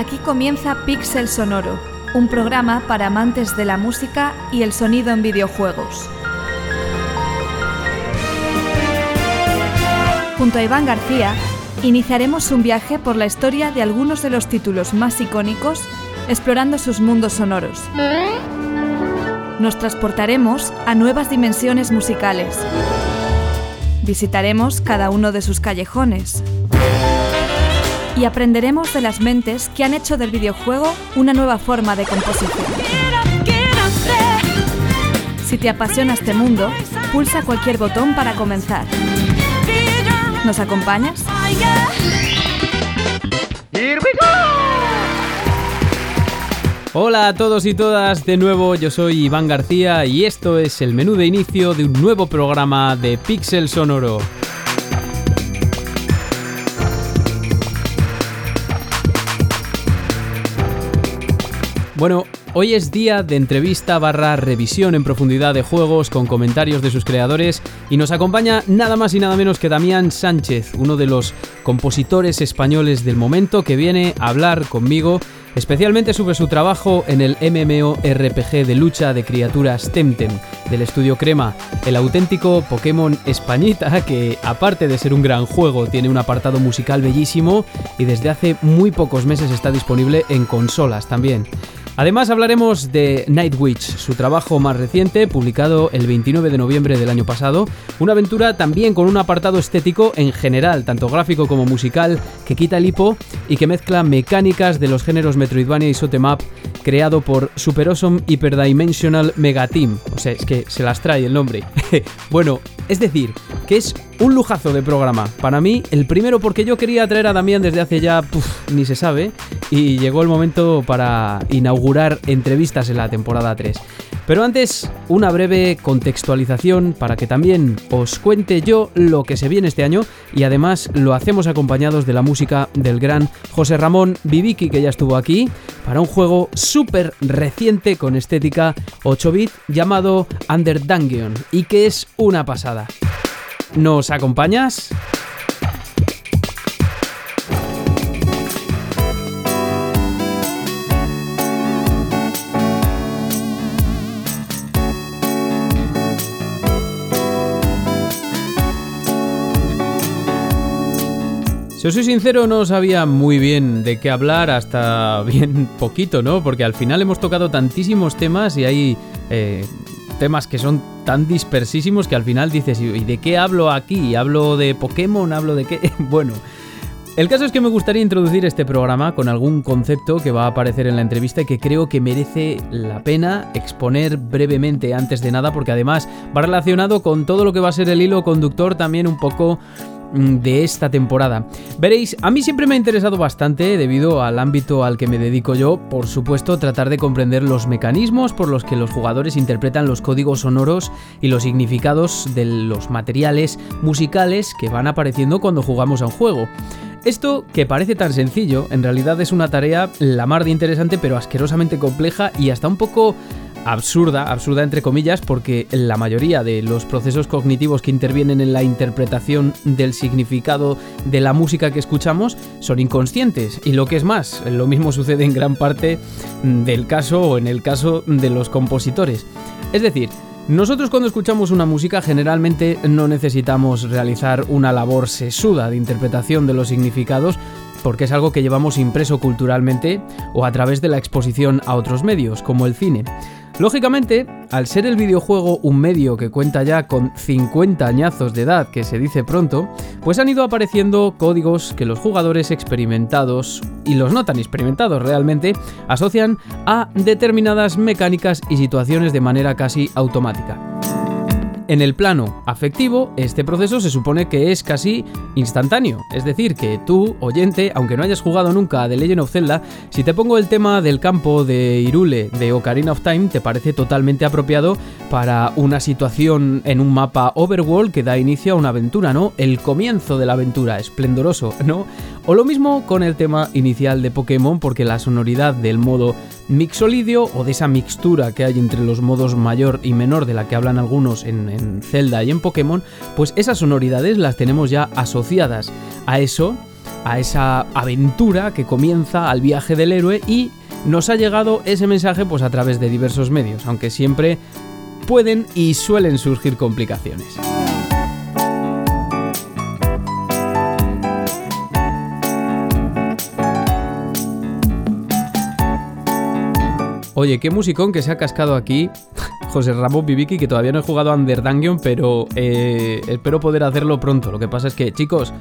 Aquí comienza Pixel Sonoro, un programa para amantes de la música y el sonido en videojuegos. Junto a Iván García, iniciaremos un viaje por la historia de algunos de los títulos más icónicos, explorando sus mundos sonoros. Nos transportaremos a nuevas dimensiones musicales. Visitaremos cada uno de sus callejones. Y aprenderemos de las mentes que han hecho del videojuego una nueva forma de composición. Si te apasiona este mundo, pulsa cualquier botón para comenzar. ¿Nos acompañas? Hola a todos y todas, de nuevo yo soy Iván García y esto es el menú de inicio de un nuevo programa de Pixel Sonoro. Bueno, hoy es día de entrevista barra revisión en profundidad de juegos con comentarios de sus creadores y nos acompaña nada más y nada menos que Damián Sánchez, uno de los compositores españoles del momento que viene a hablar conmigo especialmente sobre su trabajo en el MMORPG de lucha de criaturas Temtem del estudio Crema, el auténtico Pokémon Españita que aparte de ser un gran juego tiene un apartado musical bellísimo y desde hace muy pocos meses está disponible en consolas también. Además hablaremos de Nightwitch, su trabajo más reciente, publicado el 29 de noviembre del año pasado, una aventura también con un apartado estético en general, tanto gráfico como musical, que quita el hipo y que mezcla mecánicas de los géneros Metroidvania y Sotemap creado por Super Awesome Hyperdimensional Mega Team. O sea, es que se las trae el nombre. bueno, es decir, que es un lujazo de programa. Para mí, el primero porque yo quería traer a Damián desde hace ya, ni se sabe, y llegó el momento para inaugurar entrevistas en la temporada 3. Pero antes, una breve contextualización para que también os cuente yo lo que se viene este año y además lo hacemos acompañados de la música del gran José Ramón Viviki que ya estuvo aquí para un juego súper reciente con estética 8-bit llamado Under Dungeon y que es una pasada. ¿Nos acompañas? Si os soy sincero, no sabía muy bien de qué hablar hasta bien poquito, ¿no? Porque al final hemos tocado tantísimos temas y hay eh, temas que son tan dispersísimos que al final dices, ¿y de qué hablo aquí? ¿Hablo de Pokémon? ¿Hablo de qué? bueno. El caso es que me gustaría introducir este programa con algún concepto que va a aparecer en la entrevista y que creo que merece la pena exponer brevemente antes de nada porque además va relacionado con todo lo que va a ser el hilo conductor también un poco de esta temporada. Veréis, a mí siempre me ha interesado bastante debido al ámbito al que me dedico yo, por supuesto, tratar de comprender los mecanismos por los que los jugadores interpretan los códigos sonoros y los significados de los materiales musicales que van apareciendo cuando jugamos a un juego. Esto, que parece tan sencillo, en realidad es una tarea la mar de interesante pero asquerosamente compleja y hasta un poco absurda, absurda entre comillas, porque la mayoría de los procesos cognitivos que intervienen en la interpretación del significado de la música que escuchamos son inconscientes. Y lo que es más, lo mismo sucede en gran parte del caso o en el caso de los compositores. Es decir, nosotros cuando escuchamos una música generalmente no necesitamos realizar una labor sesuda de interpretación de los significados porque es algo que llevamos impreso culturalmente o a través de la exposición a otros medios, como el cine. Lógicamente, al ser el videojuego un medio que cuenta ya con 50 añazos de edad, que se dice pronto, pues han ido apareciendo códigos que los jugadores experimentados, y los no tan experimentados realmente, asocian a determinadas mecánicas y situaciones de manera casi automática. En el plano afectivo, este proceso se supone que es casi instantáneo, es decir, que tú, oyente, aunque no hayas jugado nunca a The Legend of Zelda, si te pongo el tema del campo de Irule de Ocarina of Time, te parece totalmente apropiado para una situación en un mapa overworld que da inicio a una aventura, ¿no? El comienzo de la aventura, esplendoroso, ¿no? O lo mismo con el tema inicial de Pokémon, porque la sonoridad del modo mixolidio o de esa mixtura que hay entre los modos mayor y menor de la que hablan algunos en, Zelda y en Pokémon, pues esas sonoridades las tenemos ya asociadas a eso a esa aventura que comienza al viaje del héroe y nos ha llegado ese mensaje pues a través de diversos medios, aunque siempre pueden y suelen surgir complicaciones. Oye, qué musicón que se ha cascado aquí José Ramón Viviki, que todavía no he jugado a Under pero eh, espero poder hacerlo pronto. Lo que pasa es que, chicos,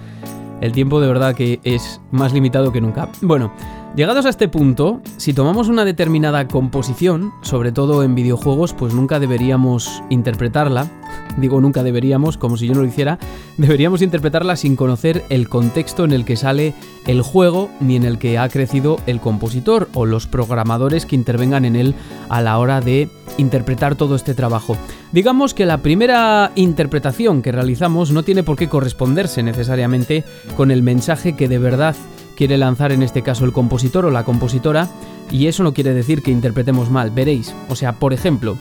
el tiempo de verdad que es más limitado que nunca. Bueno, llegados a este punto, si tomamos una determinada composición, sobre todo en videojuegos, pues nunca deberíamos interpretarla digo nunca deberíamos, como si yo no lo hiciera, deberíamos interpretarla sin conocer el contexto en el que sale el juego ni en el que ha crecido el compositor o los programadores que intervengan en él a la hora de interpretar todo este trabajo. Digamos que la primera interpretación que realizamos no tiene por qué corresponderse necesariamente con el mensaje que de verdad quiere lanzar en este caso el compositor o la compositora, y eso no quiere decir que interpretemos mal, veréis. O sea, por ejemplo,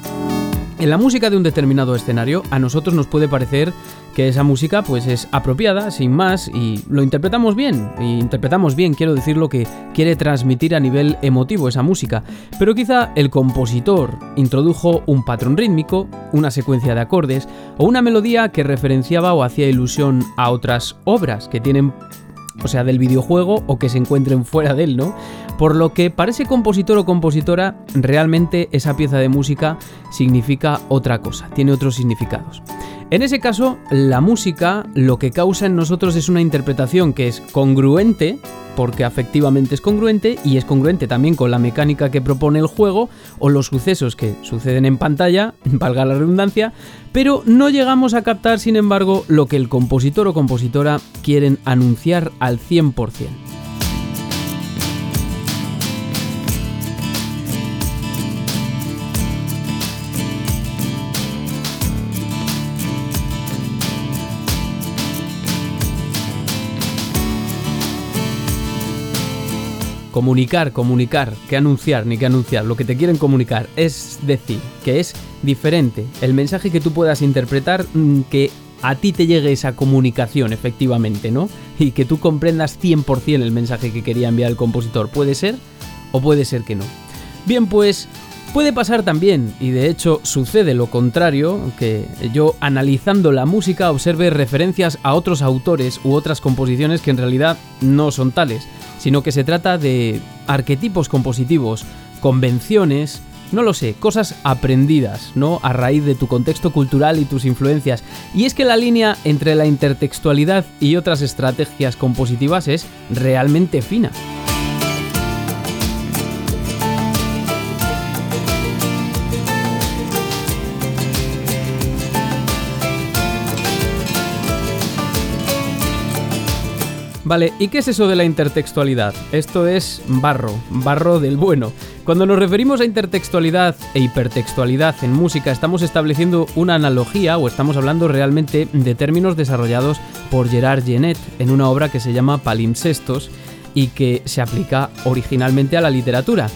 en la música de un determinado escenario, a nosotros nos puede parecer que esa música pues es apropiada, sin más, y lo interpretamos bien. Y interpretamos bien, quiero decir lo que quiere transmitir a nivel emotivo esa música. Pero quizá el compositor introdujo un patrón rítmico, una secuencia de acordes o una melodía que referenciaba o hacía ilusión a otras obras que tienen o sea, del videojuego o que se encuentren fuera de él, ¿no? Por lo que para ese compositor o compositora, realmente esa pieza de música significa otra cosa, tiene otros significados. En ese caso, la música lo que causa en nosotros es una interpretación que es congruente, porque afectivamente es congruente, y es congruente también con la mecánica que propone el juego o los sucesos que suceden en pantalla, valga la redundancia, pero no llegamos a captar, sin embargo, lo que el compositor o compositora quieren anunciar al 100%. Comunicar, comunicar, que anunciar, ni que anunciar, lo que te quieren comunicar. Es decir, que es diferente el mensaje que tú puedas interpretar mm, que a ti te llegue esa comunicación efectivamente, ¿no? Y que tú comprendas 100% el mensaje que quería enviar el compositor. Puede ser o puede ser que no. Bien, pues Puede pasar también, y de hecho sucede lo contrario, que yo analizando la música observe referencias a otros autores u otras composiciones que en realidad no son tales, sino que se trata de arquetipos compositivos, convenciones, no lo sé, cosas aprendidas, ¿no? A raíz de tu contexto cultural y tus influencias. Y es que la línea entre la intertextualidad y otras estrategias compositivas es realmente fina. Vale, ¿y qué es eso de la intertextualidad? Esto es barro, barro del bueno. Cuando nos referimos a intertextualidad e hipertextualidad en música, estamos estableciendo una analogía o estamos hablando realmente de términos desarrollados por Gerard Genet en una obra que se llama Palimpsestos y que se aplica originalmente a la literatura.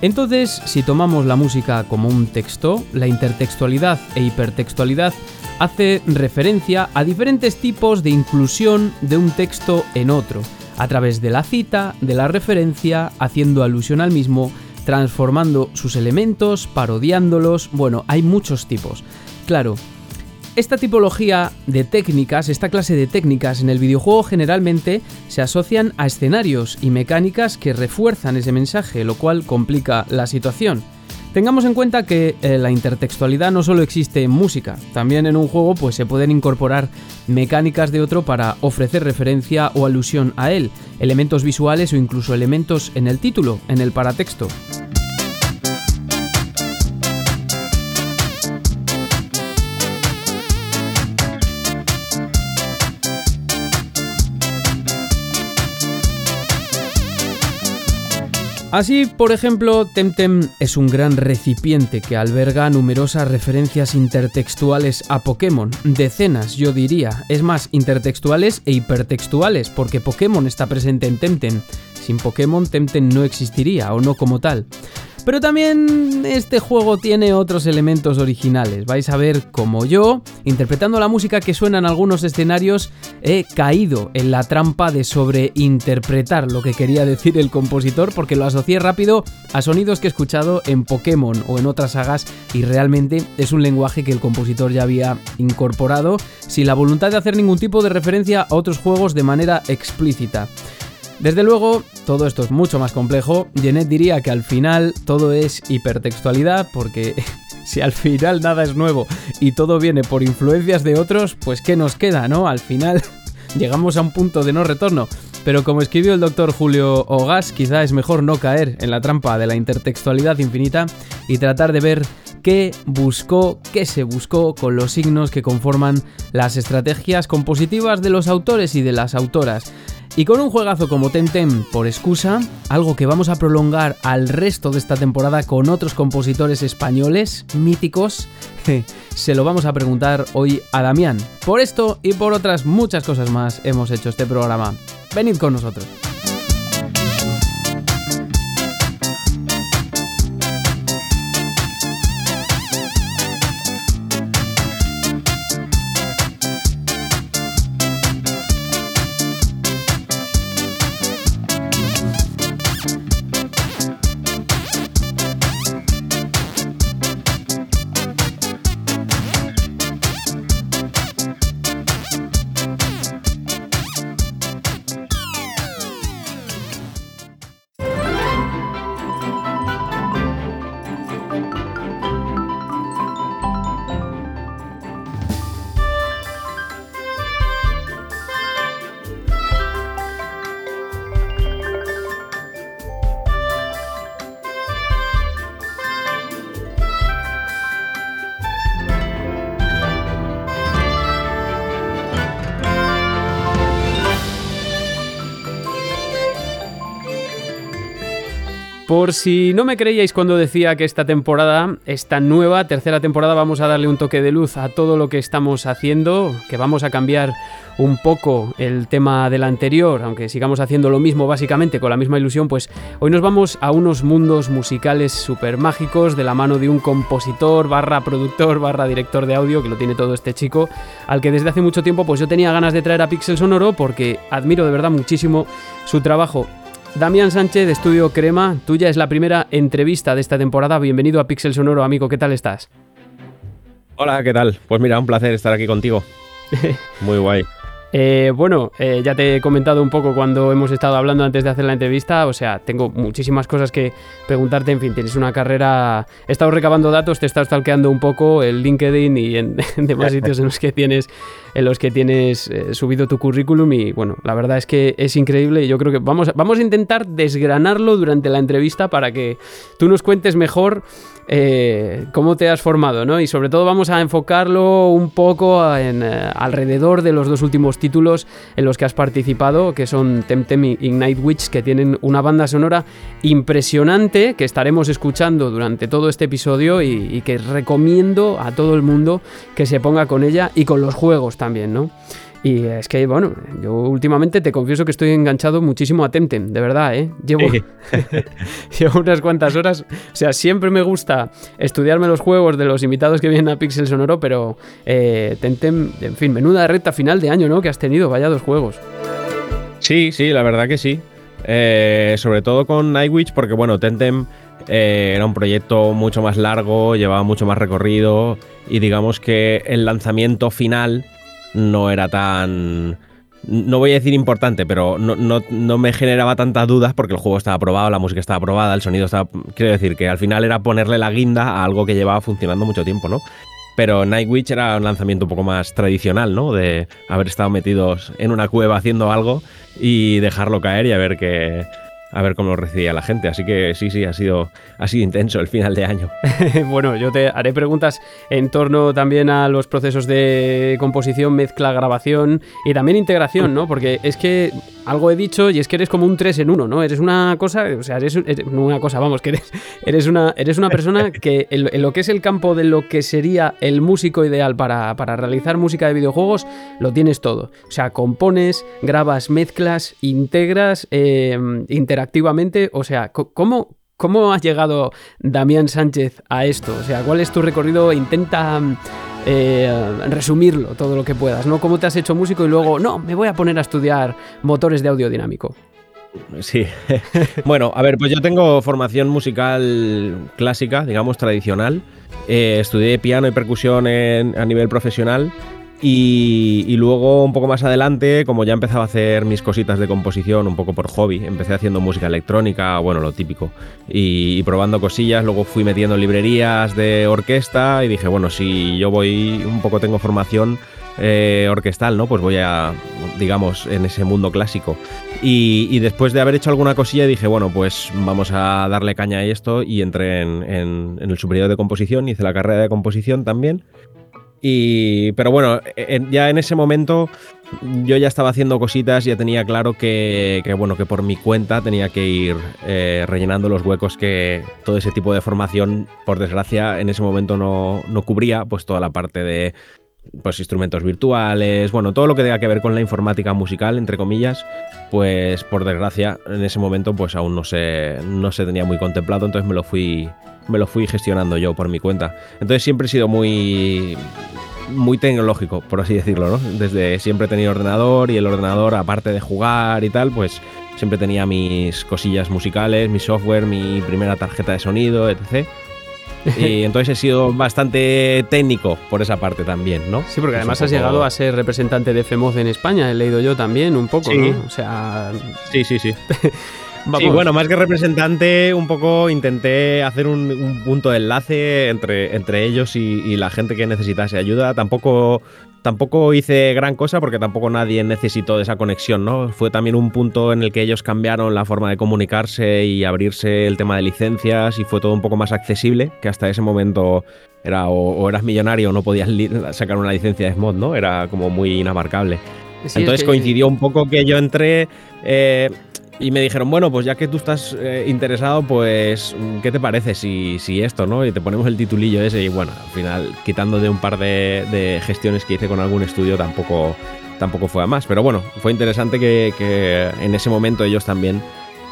Entonces, si tomamos la música como un texto, la intertextualidad e hipertextualidad hace referencia a diferentes tipos de inclusión de un texto en otro, a través de la cita, de la referencia, haciendo alusión al mismo, transformando sus elementos, parodiándolos, bueno, hay muchos tipos. Claro, esta tipología de técnicas, esta clase de técnicas en el videojuego generalmente se asocian a escenarios y mecánicas que refuerzan ese mensaje, lo cual complica la situación. Tengamos en cuenta que eh, la intertextualidad no solo existe en música, también en un juego pues se pueden incorporar mecánicas de otro para ofrecer referencia o alusión a él, elementos visuales o incluso elementos en el título, en el paratexto. Así, por ejemplo, Temtem es un gran recipiente que alberga numerosas referencias intertextuales a Pokémon, decenas yo diría, es más, intertextuales e hipertextuales, porque Pokémon está presente en Temtem. Sin Pokémon, Temtem no existiría, o no como tal. Pero también este juego tiene otros elementos originales. Vais a ver como yo, interpretando la música que suena en algunos escenarios, he caído en la trampa de sobreinterpretar lo que quería decir el compositor porque lo asocié rápido a sonidos que he escuchado en Pokémon o en otras sagas y realmente es un lenguaje que el compositor ya había incorporado sin la voluntad de hacer ningún tipo de referencia a otros juegos de manera explícita. Desde luego, todo esto es mucho más complejo. Jeanette diría que al final todo es hipertextualidad, porque si al final nada es nuevo y todo viene por influencias de otros, pues ¿qué nos queda, no? Al final llegamos a un punto de no retorno. Pero como escribió el doctor Julio Ogas, quizá es mejor no caer en la trampa de la intertextualidad infinita y tratar de ver qué buscó, qué se buscó con los signos que conforman las estrategias compositivas de los autores y de las autoras. Y con un juegazo como Temtem por excusa, algo que vamos a prolongar al resto de esta temporada con otros compositores españoles míticos, se lo vamos a preguntar hoy a Damián. Por esto y por otras muchas cosas más hemos hecho este programa. Venid con nosotros. Por si no me creíais cuando decía que esta temporada, esta nueva tercera temporada, vamos a darle un toque de luz a todo lo que estamos haciendo, que vamos a cambiar un poco el tema del anterior, aunque sigamos haciendo lo mismo básicamente con la misma ilusión, pues hoy nos vamos a unos mundos musicales súper mágicos de la mano de un compositor, barra productor, barra director de audio, que lo tiene todo este chico, al que desde hace mucho tiempo pues yo tenía ganas de traer a Pixel Sonoro porque admiro de verdad muchísimo su trabajo Damián Sánchez de Estudio Crema, tuya es la primera entrevista de esta temporada. Bienvenido a Pixel Sonoro, amigo. ¿Qué tal estás? Hola, ¿qué tal? Pues mira, un placer estar aquí contigo. Muy guay. Eh, bueno, eh, ya te he comentado un poco cuando hemos estado hablando antes de hacer la entrevista, o sea, tengo muchísimas cosas que preguntarte, en fin, tienes una carrera, he estado recabando datos, te he estado stalkeando un poco el LinkedIn y en demás sitios en los que tienes, en los que tienes eh, subido tu currículum y bueno, la verdad es que es increíble y yo creo que vamos, vamos a intentar desgranarlo durante la entrevista para que tú nos cuentes mejor eh, cómo te has formado, ¿no? Y sobre todo vamos a enfocarlo un poco en, eh, alrededor de los dos últimos títulos en los que has participado, que son Temtem y Ignite Witch, que tienen una banda sonora impresionante que estaremos escuchando durante todo este episodio y, y que recomiendo a todo el mundo que se ponga con ella y con los juegos también, ¿no? Y es que, bueno, yo últimamente te confieso que estoy enganchado muchísimo a Temtem, de verdad, ¿eh? Llevo, llevo unas cuantas horas. O sea, siempre me gusta estudiarme los juegos de los invitados que vienen a Pixel Sonoro, pero eh, Temtem, en fin, menuda recta final de año, ¿no? Que has tenido, vaya dos juegos. Sí, sí, la verdad que sí. Eh, sobre todo con Nightwitch, porque bueno, Temtem eh, era un proyecto mucho más largo, llevaba mucho más recorrido y digamos que el lanzamiento final no era tan... No voy a decir importante, pero no, me generaba tantas dudas porque el juego estaba aprobado, la música estaba aprobada, el sonido estaba... Quiero decir que al final era ponerle la guinda a algo que llevaba funcionando mucho tiempo, ¿no? Pero Nightwitch era un lanzamiento un poco más tradicional, ¿no? De haber estado metidos en una cueva haciendo algo y dejarlo caer y a ver qué a ver cómo lo recibía la gente. Así que sí, sí, ha sido, ha sido intenso el final de año. bueno, yo te haré preguntas en torno también a los procesos de composición, mezcla, grabación y también integración, ¿no? Porque es que algo he dicho y es que eres como un 3 en uno, ¿no? Eres una cosa, o sea, eres, una cosa, vamos, que eres, eres, una, eres una persona que en, lo que es el campo de lo que sería el músico ideal para, para realizar música de videojuegos, lo tienes todo. O sea, compones, grabas, mezclas, integras, eh, activamente, o sea, ¿cómo, ¿Cómo ha llegado Damián Sánchez a esto? O sea, ¿cuál es tu recorrido? Intenta eh, resumirlo todo lo que puedas, ¿no? ¿Cómo te has hecho músico y luego, no, me voy a poner a estudiar motores de audio dinámico? Sí. bueno, a ver, pues yo tengo formación musical clásica, digamos, tradicional. Eh, estudié piano y percusión a nivel profesional y, luego, un poco más adelante, como ya empezaba a hacer mis cositas de composición, un poco por hobby, empecé haciendo música electrónica, bueno, lo típico, y, probando cosillas. Luego fui metiendo librerías de orquesta y dije, bueno, si yo voy, un poco tengo formación eh, orquestal, ¿no? Pues voy a, digamos, en ese mundo clásico. Y, después de haber hecho alguna cosilla, dije, bueno, pues vamos a darle caña a esto y entré en, en el superior de composición, hice la carrera de composición también pero bueno, ya en ese momento yo ya estaba haciendo cositas, ya tenía claro que, bueno, que por mi cuenta tenía que ir eh, rellenando los huecos que todo ese tipo de formación, por desgracia, en ese momento no, cubría, pues toda la parte de pues instrumentos virtuales, bueno, todo lo que tenga que ver con la informática musical, entre comillas, pues por desgracia en ese momento pues aún no se, no se tenía muy contemplado, entonces me lo fui me lo fui gestionando yo por mi cuenta. Entonces siempre he sido muy muy tecnológico, por así decirlo, ¿no? Desde siempre he tenido ordenador y el ordenador, aparte de jugar y tal, pues siempre tenía mis cosillas musicales, mi software, mi primera tarjeta de sonido, etc. Y entonces he sido bastante técnico por esa parte también, ¿no? Sí, porque además has llegado a ser representante de FEMOZ en España, he leído yo también un poco, ¿no? O sea... Sí, sí, sí. Sí, bueno, más que representante, un poco intenté hacer un, punto de enlace entre, entre ellos y, la gente que necesitase ayuda. Tampoco, tampoco hice gran cosa porque tampoco nadie necesitó de esa conexión, ¿no? Fue también un punto en el que ellos cambiaron la forma de comunicarse y abrirse el tema de licencias y fue todo un poco más accesible, que hasta ese momento era o, eras millonario o no podías sacar una licencia de SMOD, ¿no? Era como muy inabarcable. Entonces coincidió un poco que yo entré... Eh, y me dijeron, bueno, pues ya que tú estás eh, interesado, pues, ¿qué te parece si, si, esto, no? Y te ponemos el titulillo ese y bueno, al final, quitando de un par de, gestiones que hice con algún estudio, tampoco, tampoco fue a más. Pero bueno, fue interesante que, en ese momento ellos también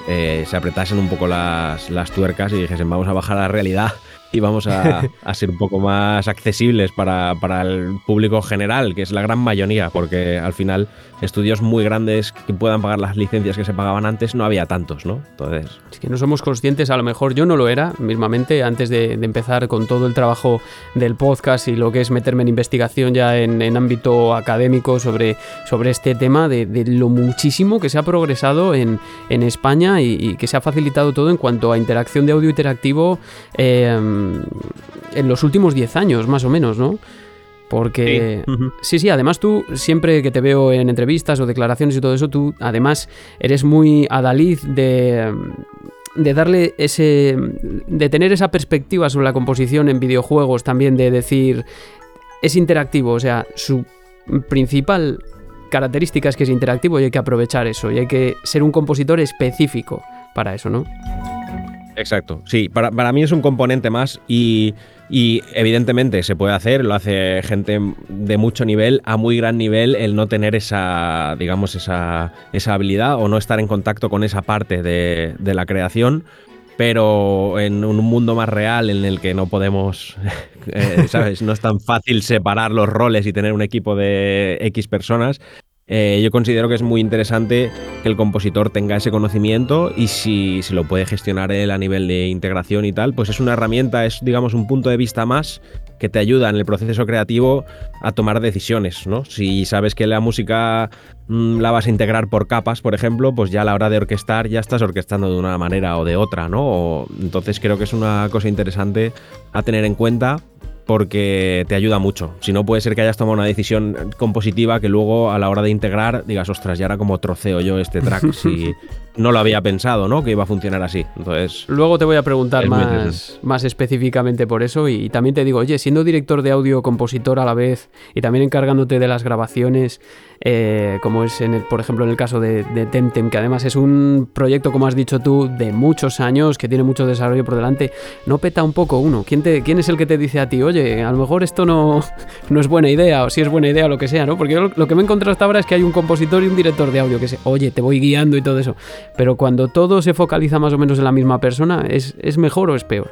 eh, se apretasen un poco las, las tuercas y dijesen, vamos a bajar a la realidad y vamos a, ser un poco más accesibles para, el público general, que es la gran mayoría, porque al final estudios muy grandes que puedan pagar las licencias que se pagaban antes no había tantos, ¿no? Entonces... Es que no somos conscientes, a lo mejor yo no lo era mismamente antes de, empezar con todo el trabajo del podcast y lo que es meterme en investigación ya en, ámbito académico sobre, sobre este tema, de, lo muchísimo que se ha progresado en, España y, que se ha facilitado todo en cuanto a interacción de audio interactivo. Eh, en los últimos 10 años, más o menos, ¿no? Porque sí. sí, además tú siempre que te veo en entrevistas o declaraciones y todo eso, tú además eres muy adalid de, de darle ese... de tener esa perspectiva sobre la composición en videojuegos también, de decir, es interactivo, o sea, su principal característica es que es interactivo y hay que aprovechar eso y hay que ser un compositor específico para eso, ¿no? Exacto, sí, para, mí es un componente más y, evidentemente se puede hacer, lo hace gente de mucho nivel, a muy gran nivel, el no tener esa, digamos, esa, esa habilidad o no estar en contacto con esa parte de, la creación, pero en un mundo más real en el que no podemos, eh, ¿sabes? No es tan fácil separar los roles y tener un equipo de X personas, eh, yo considero que es muy interesante que el compositor tenga ese conocimiento y si se lo puede gestionar él a nivel de integración y tal, pues es una herramienta, es digamos un punto de vista más que te ayuda en el proceso creativo a tomar decisiones, ¿no? Si sabes que la música mm, la vas a integrar por capas, por ejemplo, pues ya a la hora de orquestar ya estás orquestando de una manera o de otra, ¿no? entonces creo que es una cosa interesante a tener en cuenta porque te ayuda mucho. Si no, puede ser que hayas tomado una decisión compositiva que luego a la hora de integrar digas, ostras, ya era como troceo yo este track si no lo había pensado, ¿no? Que iba a funcionar así. Entonces. Luego te voy a preguntar más, más específicamente por eso. Y, también te digo, oye, siendo director de audio, compositor a la vez, y también encargándote de las grabaciones, eh, como es en el, por ejemplo en el caso de, de, Temtem, que además es un proyecto, como has dicho tú, de muchos años, que tiene mucho desarrollo por delante, ¿no peta un poco uno? ¿Quién, te, quién es el que te dice a ti, oye, a lo mejor esto no, no es buena idea, o si es buena idea o lo que sea, ¿no? Porque lo, que me he encontrado hasta ahora es que hay un compositor y un director de audio que se, oye, te voy guiando y todo eso. Pero cuando todo se focaliza más o menos en la misma persona, ¿es, es mejor o es peor?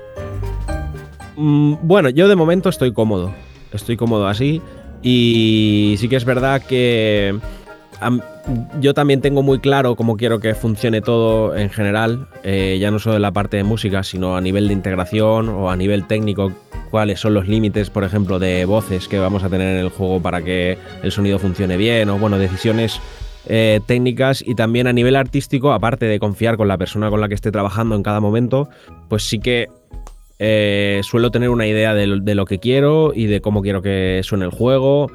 Mm, bueno, yo de momento estoy cómodo. Estoy cómodo así. Y sí que es verdad que yo también tengo muy claro cómo quiero que funcione todo en general, eh, ya no solo en la parte de música, sino a nivel de integración o a nivel técnico, cuáles son los límites, por ejemplo, de voces que vamos a tener en el juego para que el sonido funcione bien, o bueno, decisiones eh, técnicas y también a nivel artístico, aparte de confiar con la persona con la que esté trabajando en cada momento, pues sí que eh, suelo tener una idea de lo, que quiero y de cómo quiero que suene el juego.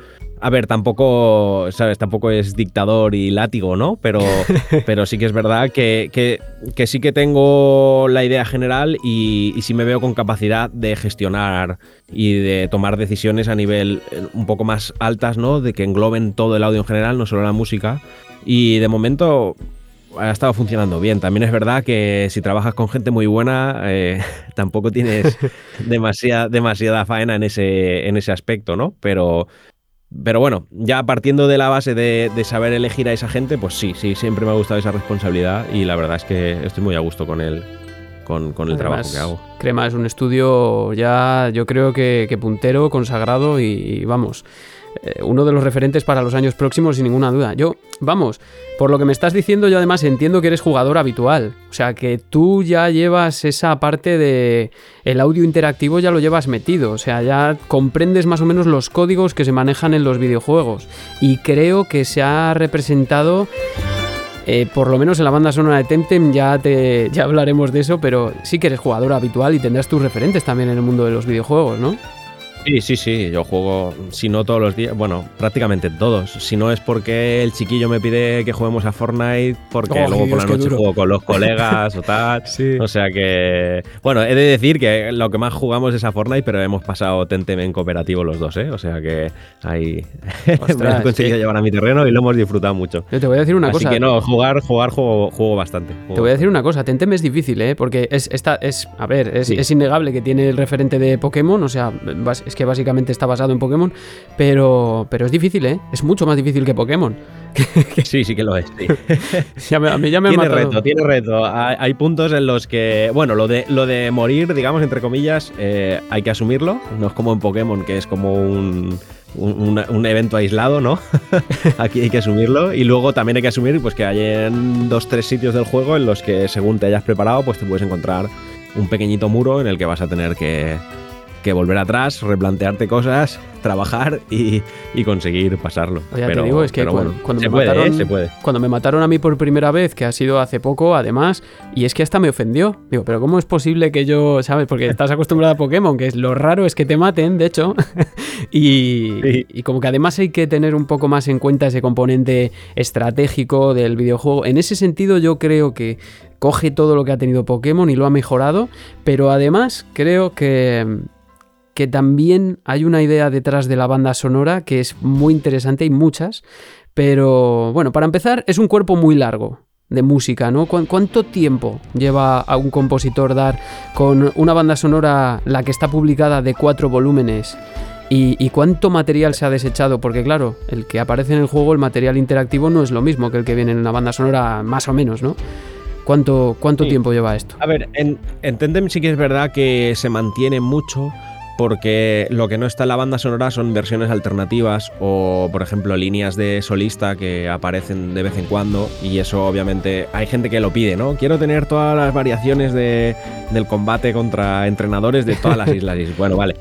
A ver, tampoco, ¿sabes? Tampoco es dictador y látigo, ¿no? Pero, pero sí que es verdad que, que, sí que tengo la idea general y, y, sí me veo con capacidad de gestionar y de tomar decisiones a nivel eh, un poco más altas, ¿no? De que engloben todo el audio en general, no solo la música. Y de momento ha estado funcionando bien. También es verdad que si trabajas con gente muy buena, eh, tampoco tienes demasiada, demasiada faena en ese, en ese aspecto, ¿no? Pero, pero bueno, ya partiendo de la base de, saber elegir a esa gente, pues sí, sí, siempre me ha gustado esa responsabilidad y la verdad es que estoy muy a gusto con el, con, el trabajo que hago. Crema es un estudio ya, yo creo que, puntero, consagrado y vamos eh, uno de los referentes para los años próximos, sin ninguna duda. Yo, vamos, por lo que me estás diciendo, yo además entiendo que eres jugador habitual. O sea, que tú ya llevas esa parte de el audio interactivo, ya lo llevas metido. O sea, ya comprendes más o menos los códigos que se manejan en los videojuegos. Y creo que se ha representado. Eh, por lo menos en la banda sonora de Temtem ya, te, ya hablaremos de eso, pero sí que eres jugador habitual y tendrás tus referentes también en el mundo de los videojuegos, ¿no? Sí, sí, sí, yo juego, si no todos los días, bueno, prácticamente todos. Si no es porque el chiquillo me pide que juguemos a Fortnite, porque oh, luego por la noche juego con los colegas o tal. O sea que, bueno, he de decir que lo que más jugamos es a Fortnite, pero hemos pasado Tentem en cooperativo los dos, ¿eh? O sea que ahí me he conseguido llevar a mi terreno y lo hemos disfrutado mucho. Yo te voy a decir una cosa. Así que no, jugar, jugar, juego, juego bastante. te voy a decir una cosa, Tentem es difícil, ¿eh? Porque es, esta, es a ver, es, es innegable que tiene el referente de Pokémon, o sea, es que básicamente está basado en Pokémon, pero, pero es difícil, ¿eh? Es mucho más difícil que Pokémon. sí, sí que lo es. a mí ya me tiene reto, tiene reto. Hay, puntos en los que, bueno, lo de, lo de morir, digamos, entre comillas, eh, hay que asumirlo. No es como en Pokémon, que es como un, un, evento aislado, ¿no? Aquí hay que asumirlo. Y luego también hay que asumir pues, que hay en dos, tres sitios del juego en los que según te hayas preparado, pues te puedes encontrar un pequeñito muro en el que vas a tener que, que volver atrás, replantearte cosas, trabajar y, conseguir pasarlo. Ya te digo, es que cuando, me mataron, ¿eh? cuando me mataron a mí por primera vez, que ha sido hace poco, además, y es que hasta me ofendió. Digo, pero ¿cómo es posible que yo, sabes? Porque estás acostumbrado a Pokémon, que es lo raro es que te maten, de hecho. y, y como que además hay que tener un poco más en cuenta ese componente estratégico del videojuego. En ese sentido, yo creo que coge todo lo que ha tenido Pokémon y lo ha mejorado, pero además creo que que también hay una idea detrás de la banda sonora que es muy interesante, y muchas, pero bueno, para empezar es un cuerpo muy largo de música, ¿no? ¿Cuánto tiempo lleva a un compositor dar con una banda sonora, la que está publicada de cuatro volúmenes? ¿Y, cuánto material se ha desechado? Porque claro, el que aparece en el juego, el material interactivo, no es lo mismo que el que viene en una banda sonora, más o menos, ¿no? ¿Cuánto, cuánto tiempo lleva esto? A ver, en, en sí que es verdad que se mantiene mucho, porque lo que no está en la banda sonora son versiones alternativas o, por ejemplo, líneas de solista que aparecen de vez en cuando y eso obviamente hay gente que lo pide, ¿no? Quiero tener todas las variaciones de, del combate contra entrenadores de todas las islas. Bueno, vale.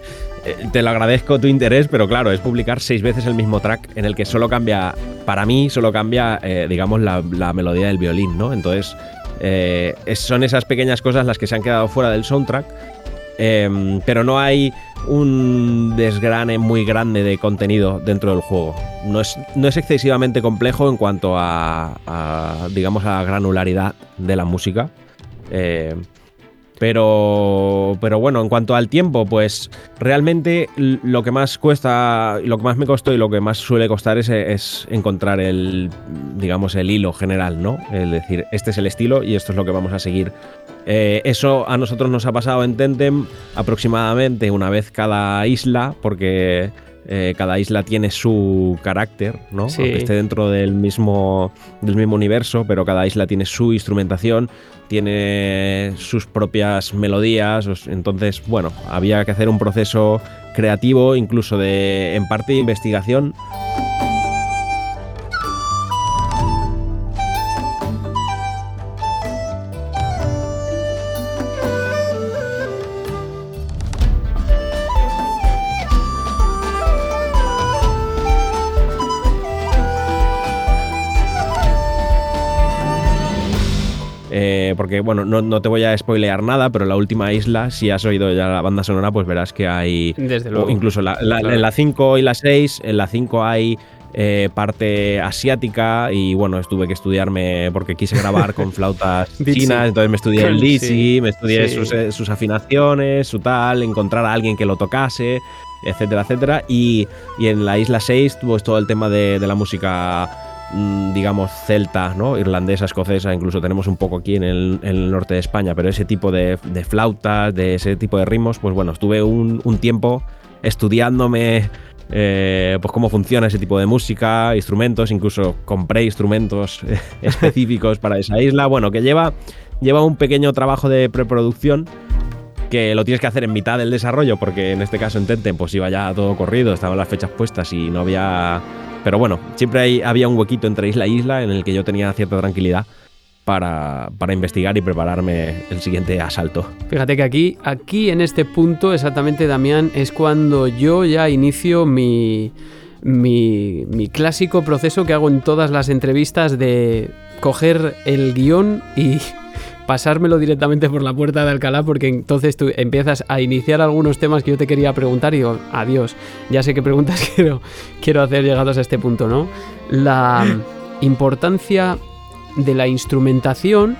Eh, te lo agradezco tu interés, pero claro, es publicar seis veces el mismo track en el que solo cambia, para mí, solo cambia, eh, digamos, la, melodía del violín, ¿no? Entonces, eh, son esas pequeñas cosas las que se han quedado fuera del soundtrack Em, pero no hay un desgrane muy grande de contenido dentro del juego. No es, no es excesivamente complejo en cuanto a, digamos, a la granularidad de la música. Eh, pero, pero bueno, en cuanto al tiempo, pues realmente lo que más cuesta, lo que más me costó y lo que más suele costar es, es, encontrar el, digamos, el hilo general, ¿no? Es decir, este es el estilo y esto es lo que vamos a seguir eh, eso a nosotros nos ha pasado en Tentem aproximadamente una vez cada isla, porque eh, cada isla tiene su carácter, ¿no? Sí. Aunque esté dentro del mismo, del mismo universo, pero cada isla tiene su instrumentación, tiene sus propias melodías. Entonces, bueno, había que hacer un proceso creativo, incluso de, en parte, de investigación. Eh, porque, bueno, no, no te voy a spoilear nada, pero la última isla, si has oído ya la banda sonora, pues verás que hay. Desde luego. incluso la- la- Claro. en la 5 y la 6, en la 5 hay eh, parte asiática y bueno, tuve que estudiarme porque quise grabar con flautas chinas, entonces me estudié el Sí. Dixie, me estudié Sí. sus, eh, sus afinaciones, su tal, encontrar a alguien que lo tocase, etcétera, etcétera. Y, y en la isla 6 tuvo todo el tema de, de la música digamos, celta. Irlandesa, escocesa, incluso tenemos un poco aquí en el, norte de España, pero ese tipo de, de flautas, de ese tipo de ritmos, pues bueno, estuve un, un tiempo estudiándome eh, pues cómo funciona ese tipo de música, instrumentos, incluso compré instrumentos eh, específicos para esa isla, bueno, que lleva, lleva un pequeño trabajo de preproducción que lo tienes que hacer en mitad del desarrollo, porque en este caso en Tenten pues iba ya todo corrido, estaban las fechas puestas y no había... Pero bueno, siempre había un huequito entre isla e isla en el que yo tenía cierta tranquilidad para, para investigar y prepararme el siguiente asalto. Fíjate que aquí, aquí en este punto, exactamente, Damián, es cuando yo ya inicio mi, mi, mi clásico proceso que hago en todas las entrevistas de coger el guion y pasármelo directamente por la puerta de Alcalá porque entonces tú empiezas a iniciar algunos temas que yo te quería preguntar y digo, adiós, ya sé qué preguntas quiero, quiero hacer llegados a este punto, ¿no? La importancia de la instrumentación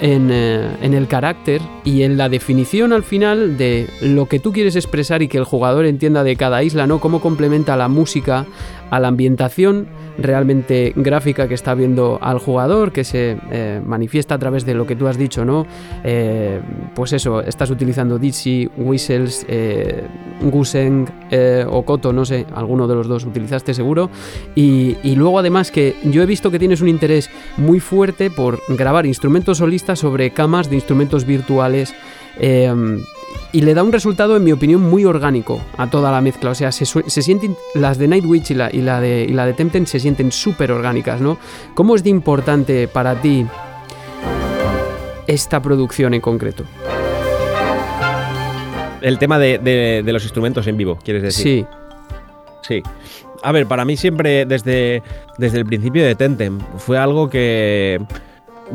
en, eh, en el carácter y en la definición al final de lo que tú quieres expresar y que el jugador entienda de cada isla, ¿no? Cómo complementa la música a la ambientación realmente gráfica que está viendo al jugador, que se eh, manifiesta a través de lo que tú has dicho, ¿no? Eh, pues eso, estás utilizando Dixie, Whistles, eh, Guseng eh, o Koto, no sé, alguno de los dos utilizaste seguro. Y, y luego además que yo he visto que tienes un interés muy fuerte por grabar instrumentos solistas sobre camas de instrumentos virtuales. Y le da un resultado, en mi opinión, muy orgánico a toda la mezcla. O sea, se, se sienten. Las de Nightwitch y la, y la de, y la de Tempten se sienten súper orgánicas, ¿no? ¿Cómo es de importante para ti esta producción en concreto? El tema de, de- de los instrumentos en vivo, ¿quieres decir? Sí, Sí. A ver, para mí siempre desde, desde el principio de Tentem fue algo que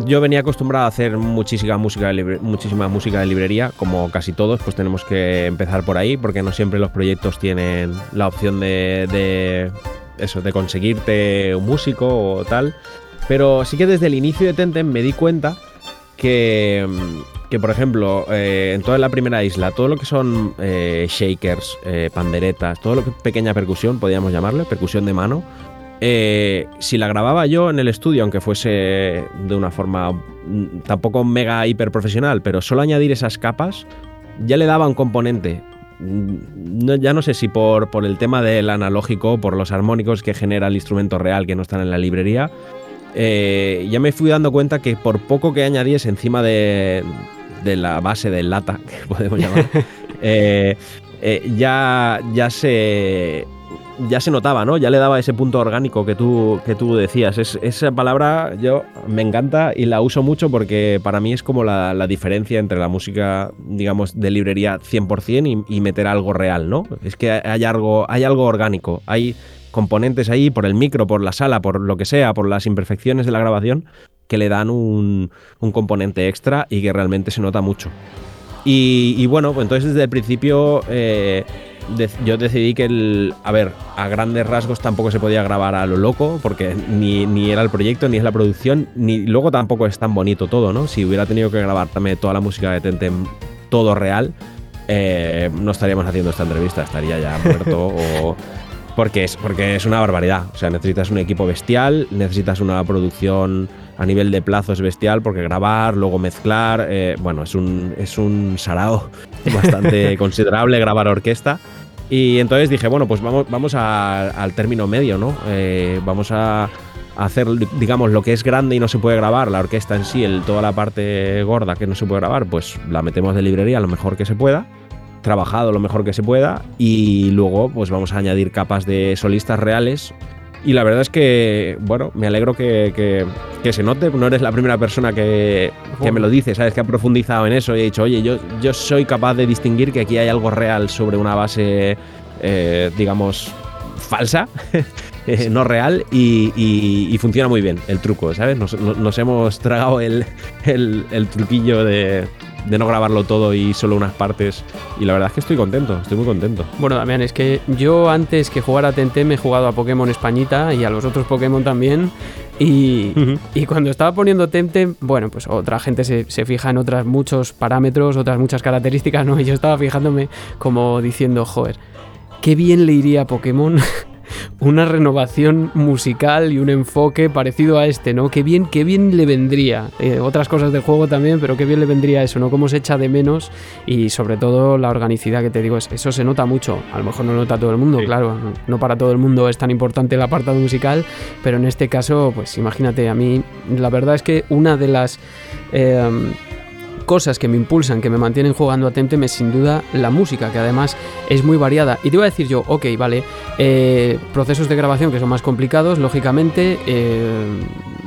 yo venía acostumbrado a hacer muchísima música, de de librería, como casi todos, pues tenemos que empezar por ahí, porque no siempre los proyectos tienen la opción de, de eso, de conseguirte un músico o tal. Pero sí que desde el inicio de Tentem me di cuenta que, que, por ejemplo, eh, en toda la primera isla, todo lo que son eh, shakers, eh, panderetas, todo lo que pequeña percusión, podríamos llamarle, percusión de mano, eh, si la grababa yo en el estudio, aunque fuese de una forma mm, tampoco mega hiper profesional, pero solo añadir esas capas, ya le daba un componente. Mm, no- ya no sé si por, por el tema del analógico, por los armónicos que genera el instrumento real que no están en la librería, eh, ya me fui dando cuenta que por poco que añadiese encima de, de la base del lata, que podemos llamar, eh, eh, ya, ya se. Ya se notaba, ¿no? Ya le daba ese punto orgánico que tú, que tú decías. Es, esa palabra yo me encanta y la uso mucho porque para mí es como la, la diferencia entre la música, digamos, de librería 100% y, y meter algo real, ¿no? Es que hay algo, hay algo orgánico. Hay componentes ahí por el micro, por la sala, por lo que sea, por las imperfecciones de la grabación, que le dan un, un componente extra y que realmente se nota mucho. Y, bueno, pues entonces desde el principio eh, de- yo decidí que, el, a ver, a grandes rasgos tampoco se podía grabar a lo loco, porque ni, ni era el proyecto, ni es la producción, ni luego tampoco es tan bonito todo, ¿no? Si hubiera tenido que grabar también toda la música de Tentem todo real, eh, no estaríamos haciendo esta entrevista, estaría ya muerto o... Porque es, porque es una barbaridad. O sea, necesitas un equipo bestial, necesitas una producción a nivel de plazos bestial, porque grabar, luego mezclar, eh, bueno, es un, es un sarao bastante considerable grabar orquesta. Y entonces dije, bueno, pues vamos, vamos al término medio, ¿no? Eh, vamos a, hacer, digamos, lo que es grande y no se puede grabar, la orquesta en sí, el, toda la parte gorda que no se puede grabar, pues la metemos de librería lo mejor que se pueda, trabajado lo mejor que se pueda, y luego pues vamos a añadir capas de solistas reales y la verdad es que, bueno, me alegro que, se note. No eres la primera persona que, me lo dice, ¿sabes? Que ha profundizado en eso y ha dicho, oye, yo, yo soy capaz de distinguir que aquí hay algo real sobre una base, eh, digamos, falsa, eh, no real, y, funciona muy bien el truco, ¿sabes? Nos, hemos tragado el, el truquillo de, de no grabarlo todo y solo unas partes. Y la verdad es que estoy contento, estoy muy contento. Bueno, Damián, es que yo antes que jugar a Tentem he jugado a Pokémon Españita y a los otros Pokémon también. Y, y cuando estaba poniendo Temtem, bueno, pues otra gente se, se, fija en otros muchos parámetros, otras muchas características, ¿no? Y yo estaba fijándome como diciendo, joder, qué bien le iría a Pokémon una renovación musical y un enfoque parecido a este, ¿no? Qué bien, qué bien le vendría. Eh, otras cosas del juego también, pero qué bien le vendría eso, ¿no? Cómo se echa de menos y sobre todo la organicidad que te digo, eso se nota mucho. A lo mejor no lo nota todo el mundo, claro. No para todo el mundo es tan importante el apartado musical, pero en este caso, pues imagínate, a mí la verdad es que una de las... Eh, cosas que me impulsan, que me mantienen jugando a Temtem es sin duda la música, que además es muy variada. Y te iba a decir yo, ok, vale, eh, procesos de grabación que son más complicados, lógicamente, eh,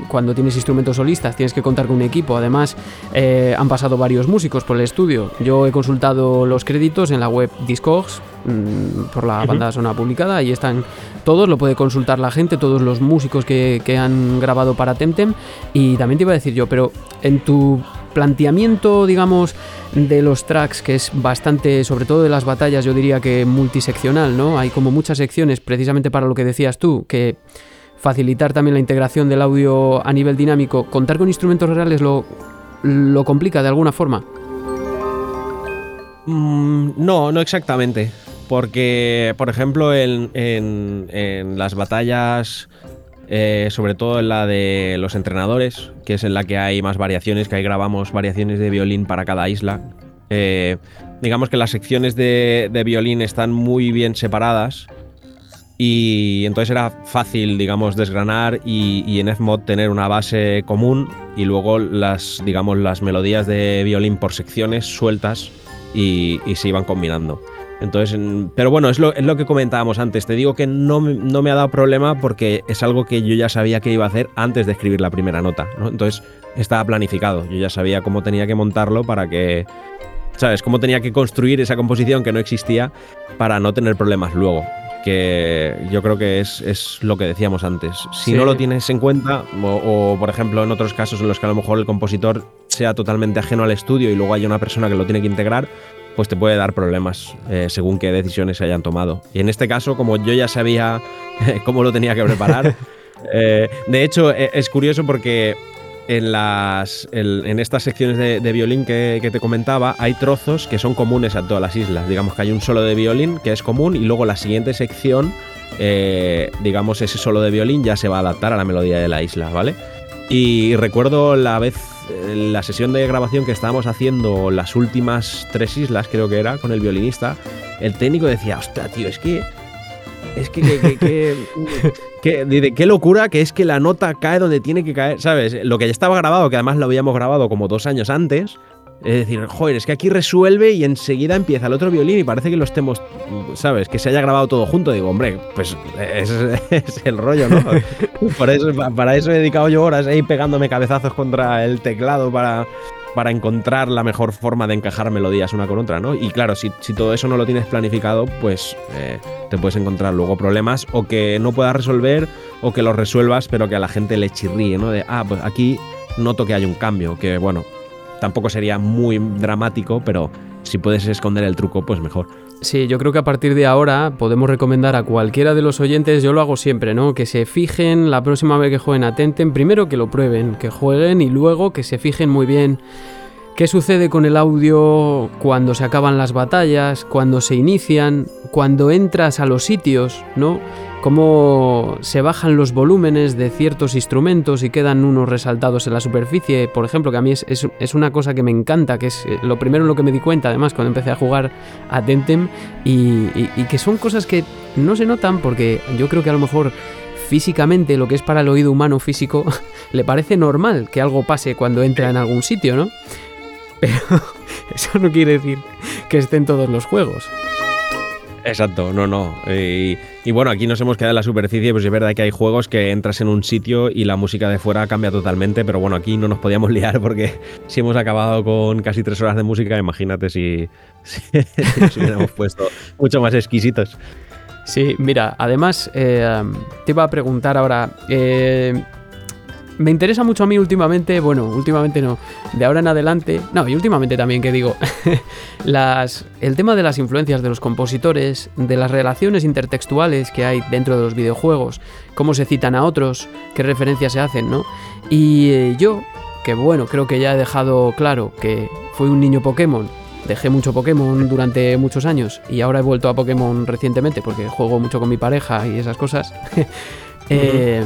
cuando tienes instrumentos solistas tienes que contar con un equipo. Además, eh, han pasado varios músicos por el estudio. Yo he consultado los créditos en la web Discogs mm, por la banda sonora publicada. Ahí están todos, lo puede consultar la gente, todos los músicos que, que han grabado para Temtem. Y también te iba a decir yo, pero en tu planteamiento, digamos, de los tracks, que es bastante, sobre todo de las batallas, yo diría que multiseccional, ¿no? Hay como muchas secciones precisamente para lo que decías tú, que facilitar también la integración del audio a nivel dinámico, contar con instrumentos reales lo, lo complica de alguna forma. Mm, no, no exactamente. Porque, por ejemplo, en, en las batallas eh, sobre todo en la de los entrenadores, que es en la que hay más variaciones, que ahí grabamos variaciones de violín para cada isla. Eh, digamos que las secciones de, violín están muy bien separadas y entonces era fácil, digamos, desgranar y, en Fmod tener una base común y luego las, digamos, las melodías de violín por secciones sueltas y se iban combinando. Entonces, pero bueno, es lo, es lo que comentábamos antes. Te digo que no, no, me ha dado problema porque es algo que yo ya sabía que iba a hacer antes de escribir la primera nota. Entonces, estaba planificado. Yo ya sabía cómo tenía que montarlo para que. ¿Sabes? Cómo tenía que construir esa composición que no existía para no tener problemas luego. Que yo creo que es, es lo que decíamos antes. Si no lo tienes en cuenta, o, o por ejemplo en otros casos en los que a lo mejor el compositor sea totalmente ajeno al estudio y luego hay una persona que lo tiene que integrar, pues te puede dar problemas eh, según qué decisiones se hayan tomado. Y en este caso, como yo ya sabía cómo lo tenía que preparar, eh, de hecho e, es curioso porque en, las, en, estas secciones de, violín que, te comentaba hay trozos que son comunes a todas las islas. Digamos que hay un solo de violín que es común y luego la siguiente sección, eh, digamos ese solo de violín ya se va a adaptar a la melodía de la isla, ¿vale? Y recuerdo la vez la sesión de grabación que estábamos haciendo las últimas tres islas, creo que era, con el violinista, el técnico decía, hostia, tío, es que. Es que, que, qué locura que es que la nota cae donde tiene que caer, ¿sabes? Lo que ya estaba grabado, que además lo habíamos grabado como dos años antes, es decir, joder, es que aquí resuelve y enseguida empieza el otro violín y parece que lo estemos, ¿sabes? Que se haya grabado todo junto. Digo, hombre, pues ese es el rollo, ¿no? Por eso, para eso he dedicado yo horas ahí pegándome cabezazos contra el teclado para, para encontrar la mejor forma de encajar melodías una con otra, ¿no? Y claro, si, todo eso no lo tienes planificado, pues eh, te puedes encontrar luego problemas o que no puedas resolver o que los resuelvas, pero que a la gente le chirríe, ¿no? De, ah, pues aquí noto que hay un cambio, que bueno, tampoco sería muy dramático, pero si puedes esconder el truco, pues mejor. Sí, yo creo que a partir de ahora podemos recomendar a cualquiera de los oyentes, yo lo hago siempre, ¿no? Que se fijen la próxima vez que jueguen a Tenten, primero que lo prueben, que jueguen y luego que se fijen muy bien ¿Qué sucede con el audio cuando se acaban las batallas, cuando se inician, cuando entras a los sitios, ¿no? Cómo se bajan los volúmenes de ciertos instrumentos y quedan unos resaltados en la superficie, por ejemplo, que a mí es, una cosa que me encanta, que es eh, lo primero en lo que me di cuenta, además, cuando empecé a jugar a Tentem, y que son cosas que no se notan porque yo creo que a lo mejor físicamente, lo que es para el oído humano físico, le parece normal que algo pase cuando entra en algún sitio, ¿no? Pero eso no quiere decir que estén todos los juegos. Exacto, no, no. Y, bueno, aquí nos hemos quedado en la superficie, pues es verdad que hay juegos que entras en un sitio y la música de fuera cambia totalmente, pero bueno, aquí no nos podíamos liar porque si hemos acabado con casi tres horas de música, imagínate si, si, hubiéramos puesto mucho más exquisitos. Sí, mira, además eh, te iba a preguntar ahora, eh, me interesa mucho a mí últimamente, bueno, últimamente no, de ahora en adelante, no, y últimamente también que digo, las, el tema de las influencias de los compositores, de las relaciones intertextuales que hay dentro de los videojuegos, cómo se citan a otros, qué referencias se hacen, ¿no? Y eh, yo, que bueno, creo que ya he dejado claro que fui un niño Pokémon, dejé mucho Pokémon durante muchos años y ahora he vuelto a Pokémon recientemente porque juego mucho con mi pareja y esas cosas. eh,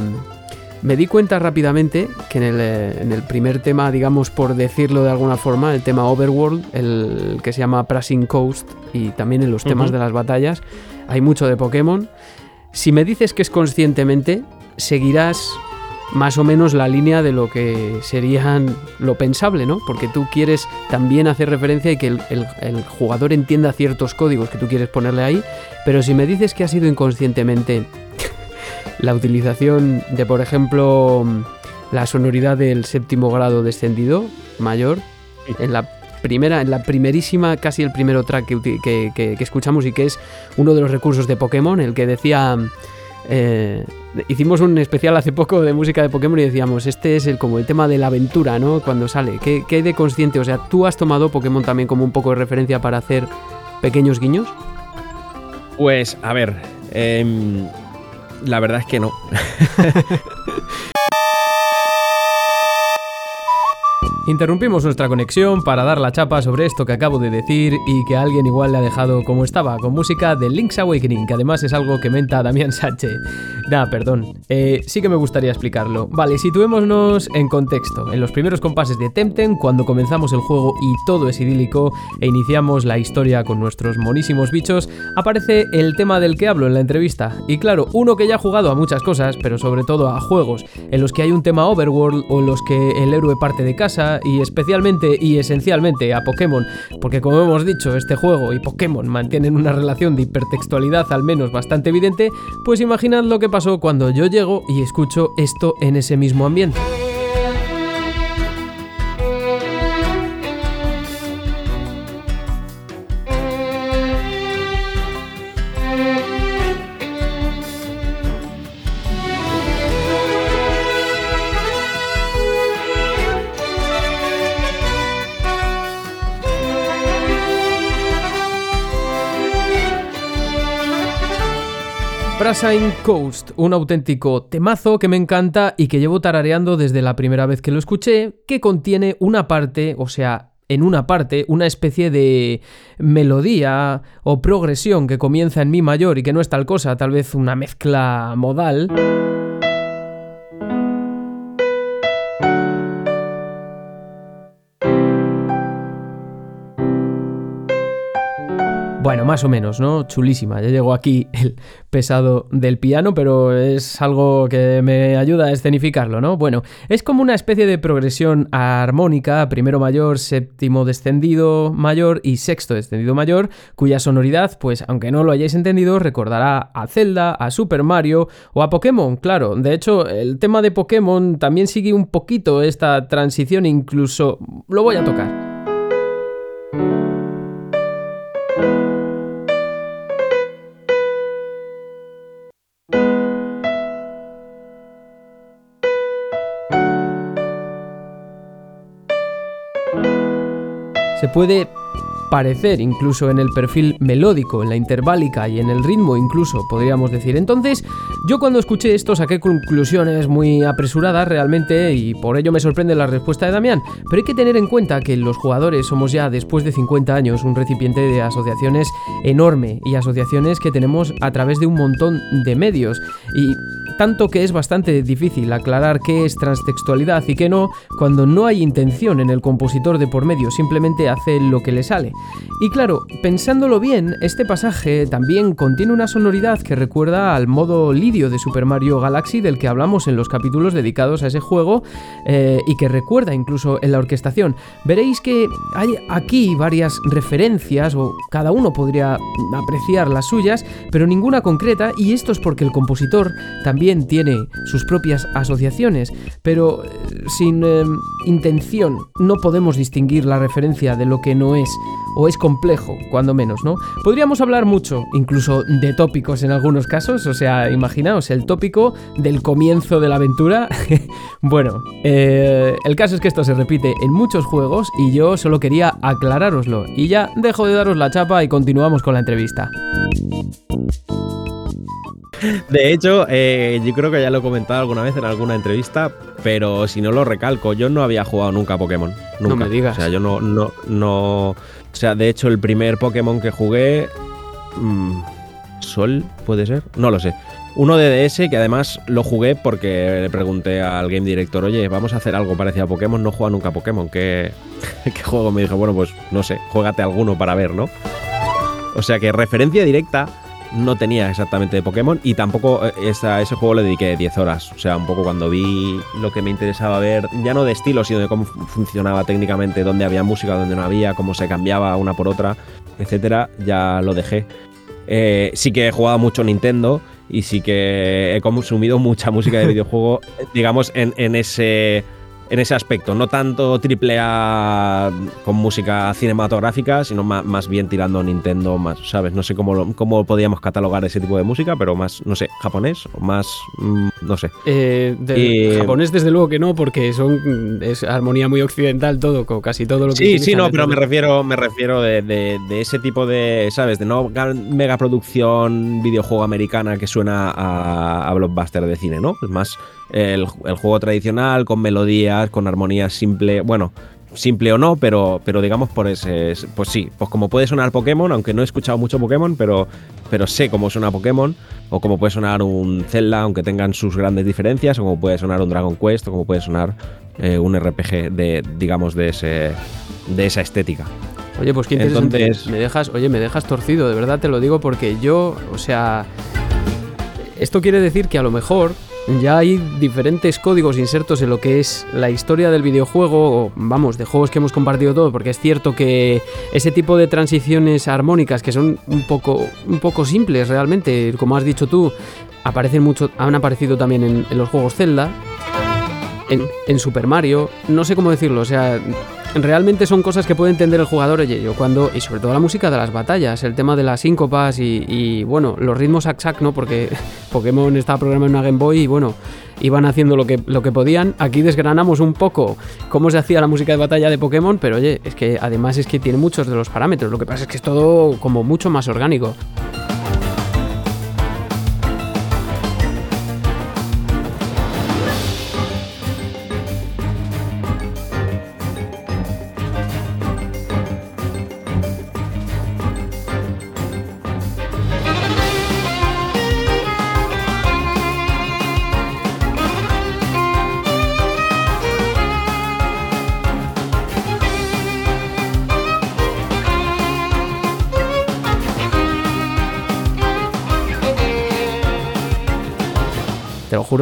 me di cuenta rápidamente que eh, en el, primer tema, digamos por decirlo de alguna forma, el tema Overworld, el que se llama Pressing Coast, y también en los temas de las batallas, hay mucho de Pokémon. Si me dices que es conscientemente, seguirás más o menos la línea de lo que serían lo pensable, ¿no? Porque tú quieres también hacer referencia y que el, el, jugador entienda ciertos códigos que tú quieres ponerle ahí, pero si me dices que ha sido inconscientemente la utilización de, por ejemplo, la sonoridad del séptimo grado descendido mayor en la primera, en la primerísima, casi el primero track que, escuchamos y que es uno de los recursos de Pokémon, el que decía. Eh, hicimos un especial hace poco de música de Pokémon y decíamos, este es el como el tema de la aventura, ¿no? Cuando sale. ¿Qué, qué hay de consciente? O sea, ¿tú has tomado Pokémon también como un poco de referencia para hacer pequeños guiños? Pues, a ver. Eh, la verdad es que no. Interrumpimos nuestra conexión para dar la chapa sobre esto que acabo de decir y que alguien igual le ha dejado como estaba, con música de Link's Awakening, que además es algo que menta Damián Sánchez. Nah, perdón. Eh, sí que me gustaría explicarlo. Vale, situémonos en contexto. En los primeros compases de Temtem, cuando comenzamos el juego y todo es idílico e iniciamos la historia con nuestros monísimos bichos, aparece el tema del que hablo en la entrevista. Y claro, uno que ya ha jugado a muchas cosas, pero sobre todo a juegos en los que hay un tema overworld o en los que el héroe parte de casa y especialmente y esencialmente a Pokémon, porque como hemos dicho, este juego y Pokémon mantienen una relación de hipertextualidad al menos bastante evidente, pues imaginad lo que pasó cuando yo llego y escucho esto en ese mismo ambiente. Brassine Coast, un auténtico temazo que me encanta y que llevo tarareando desde la primera vez que lo escuché, que contiene una parte, o sea, en una parte, una especie de melodía o progresión que comienza en mi mayor y que no es tal cosa, tal vez una mezcla modal. Más o menos, ¿no? Chulísima. Ya llegó aquí el pesado del piano, pero es algo que me ayuda a escenificarlo, ¿no? Bueno, es como una especie de progresión armónica, primero mayor, séptimo descendido mayor y sexto descendido mayor, cuya sonoridad, pues aunque no lo hayáis entendido, recordará a Zelda, a Super Mario o a Pokémon, claro. De hecho, el tema de Pokémon también sigue un poquito esta transición, incluso lo voy a tocar. Se puede parecer, incluso en el perfil melódico, en la interválica y en el ritmo incluso, podríamos decir. Entonces, yo cuando escuché esto saqué conclusiones muy apresuradas realmente y por ello me sorprende la respuesta de Damián, pero hay que tener en cuenta que los jugadores somos ya después de 50 años un recipiente de asociaciones enorme y asociaciones que tenemos a través de un montón de medios y tanto que es bastante difícil aclarar qué es transtextualidad y qué no cuando no hay intención en el compositor de por medio, simplemente hace lo que le sale. Y claro, pensándolo bien, este pasaje también contiene una sonoridad que recuerda al modo lidio de Super Mario Galaxy del que hablamos en los capítulos dedicados a ese juego eh, y que recuerda incluso en la orquestación. Veréis que hay aquí varias referencias o cada uno podría apreciar las suyas, pero ninguna concreta y esto es porque el compositor también tiene sus propias asociaciones, pero eh, sin eh, intención no podemos distinguir la referencia de lo que no es o es complejo, cuando menos, ¿no? Podríamos hablar mucho, incluso de tópicos en algunos casos, o sea, imaginaos el tópico del comienzo de la aventura. bueno, eh, el caso es que esto se repite en muchos juegos y yo solo quería aclarároslo. Y ya dejo de daros la chapa y continuamos con la entrevista. De hecho, eh, yo creo que ya lo he comentado alguna vez en alguna entrevista, pero si no lo recalco, yo no había jugado nunca a Pokémon. Nunca. No me digas. O sea, yo no, no, no. O sea, de hecho, el primer Pokémon que jugué. mm, Sol, ¿puede ser? No lo sé. Uno de DS que además lo jugué porque le pregunté al game director, oye, vamos a hacer algo parecido a Pokémon, no juega nunca a Pokémon, ¿qué, qué juego? Me dijo, bueno, pues no sé, juégate alguno para ver, ¿no? O sea que referencia directa no tenía exactamente de Pokémon y tampoco eh, a ese juego le dediqué 10 horas. O sea, un poco cuando vi lo que me interesaba ver, ya no de estilo, sino de cómo fu- funcionaba técnicamente, dónde había música, dónde no había, cómo se cambiaba una por otra, etcétera, ya lo dejé. Eh, sí que he jugado mucho Nintendo y sí que he consumido mucha música de videojuego, digamos, en, en ese en ese aspecto, no tanto triple A con música cinematográfica, sino ma- más, bien tirando Nintendo, más, ¿sabes? No sé cómo, lo- cómo podíamos catalogar ese tipo de música, pero más, no sé, japonés o más, mm, no sé. Eh, del Y- japonés desde luego que no, porque son es armonía muy occidental todo, casi todo lo que Sí, sí, no, pero todo- me refiero, me refiero de, de- de ese tipo de, ¿sabes? De no gran mega producción videojuego americana que suena a, a blockbuster de cine, ¿no? Más el, el juego tradicional, con melodías, con armonías simple, bueno, simple o no, pero, pero digamos por ese, pues sí, pues como puede sonar Pokémon, aunque no he escuchado mucho Pokémon, pero, pero sé cómo suena Pokémon, o cómo puede sonar un Zelda, aunque tengan sus grandes diferencias, o como puede sonar un Dragon Quest, o como puede sonar eh, un RPG de, digamos, de ese, de esa estética. Oye, pues qué interesante. Entonces- Me dejas, oye, me dejas torcido, de verdad te lo digo porque yo, o sea, esto quiere decir que a lo mejor ya hay diferentes códigos insertos en lo que es la historia del videojuego, o vamos, de juegos que hemos compartido todos, porque es cierto que ese tipo de transiciones armónicas que son un poco, un poco simples realmente, como has dicho tú, aparecen mucho, han aparecido también en, en los juegos Zelda, en, Super Mario, no sé cómo decirlo, o sea, realmente son cosas que puede entender el jugador, oye, yo cuando, y sobre todo la música de las batallas, el tema de las síncopas y, y, bueno, los ritmos sac ¿no? Porque Pokémon estaba programado en una Game Boy y bueno, iban haciendo lo que, lo que podían. Aquí desgranamos un poco cómo se hacía la música de batalla de Pokémon, pero oye, es que además es que tiene muchos de los parámetros, lo que pasa es que es todo como mucho más orgánico.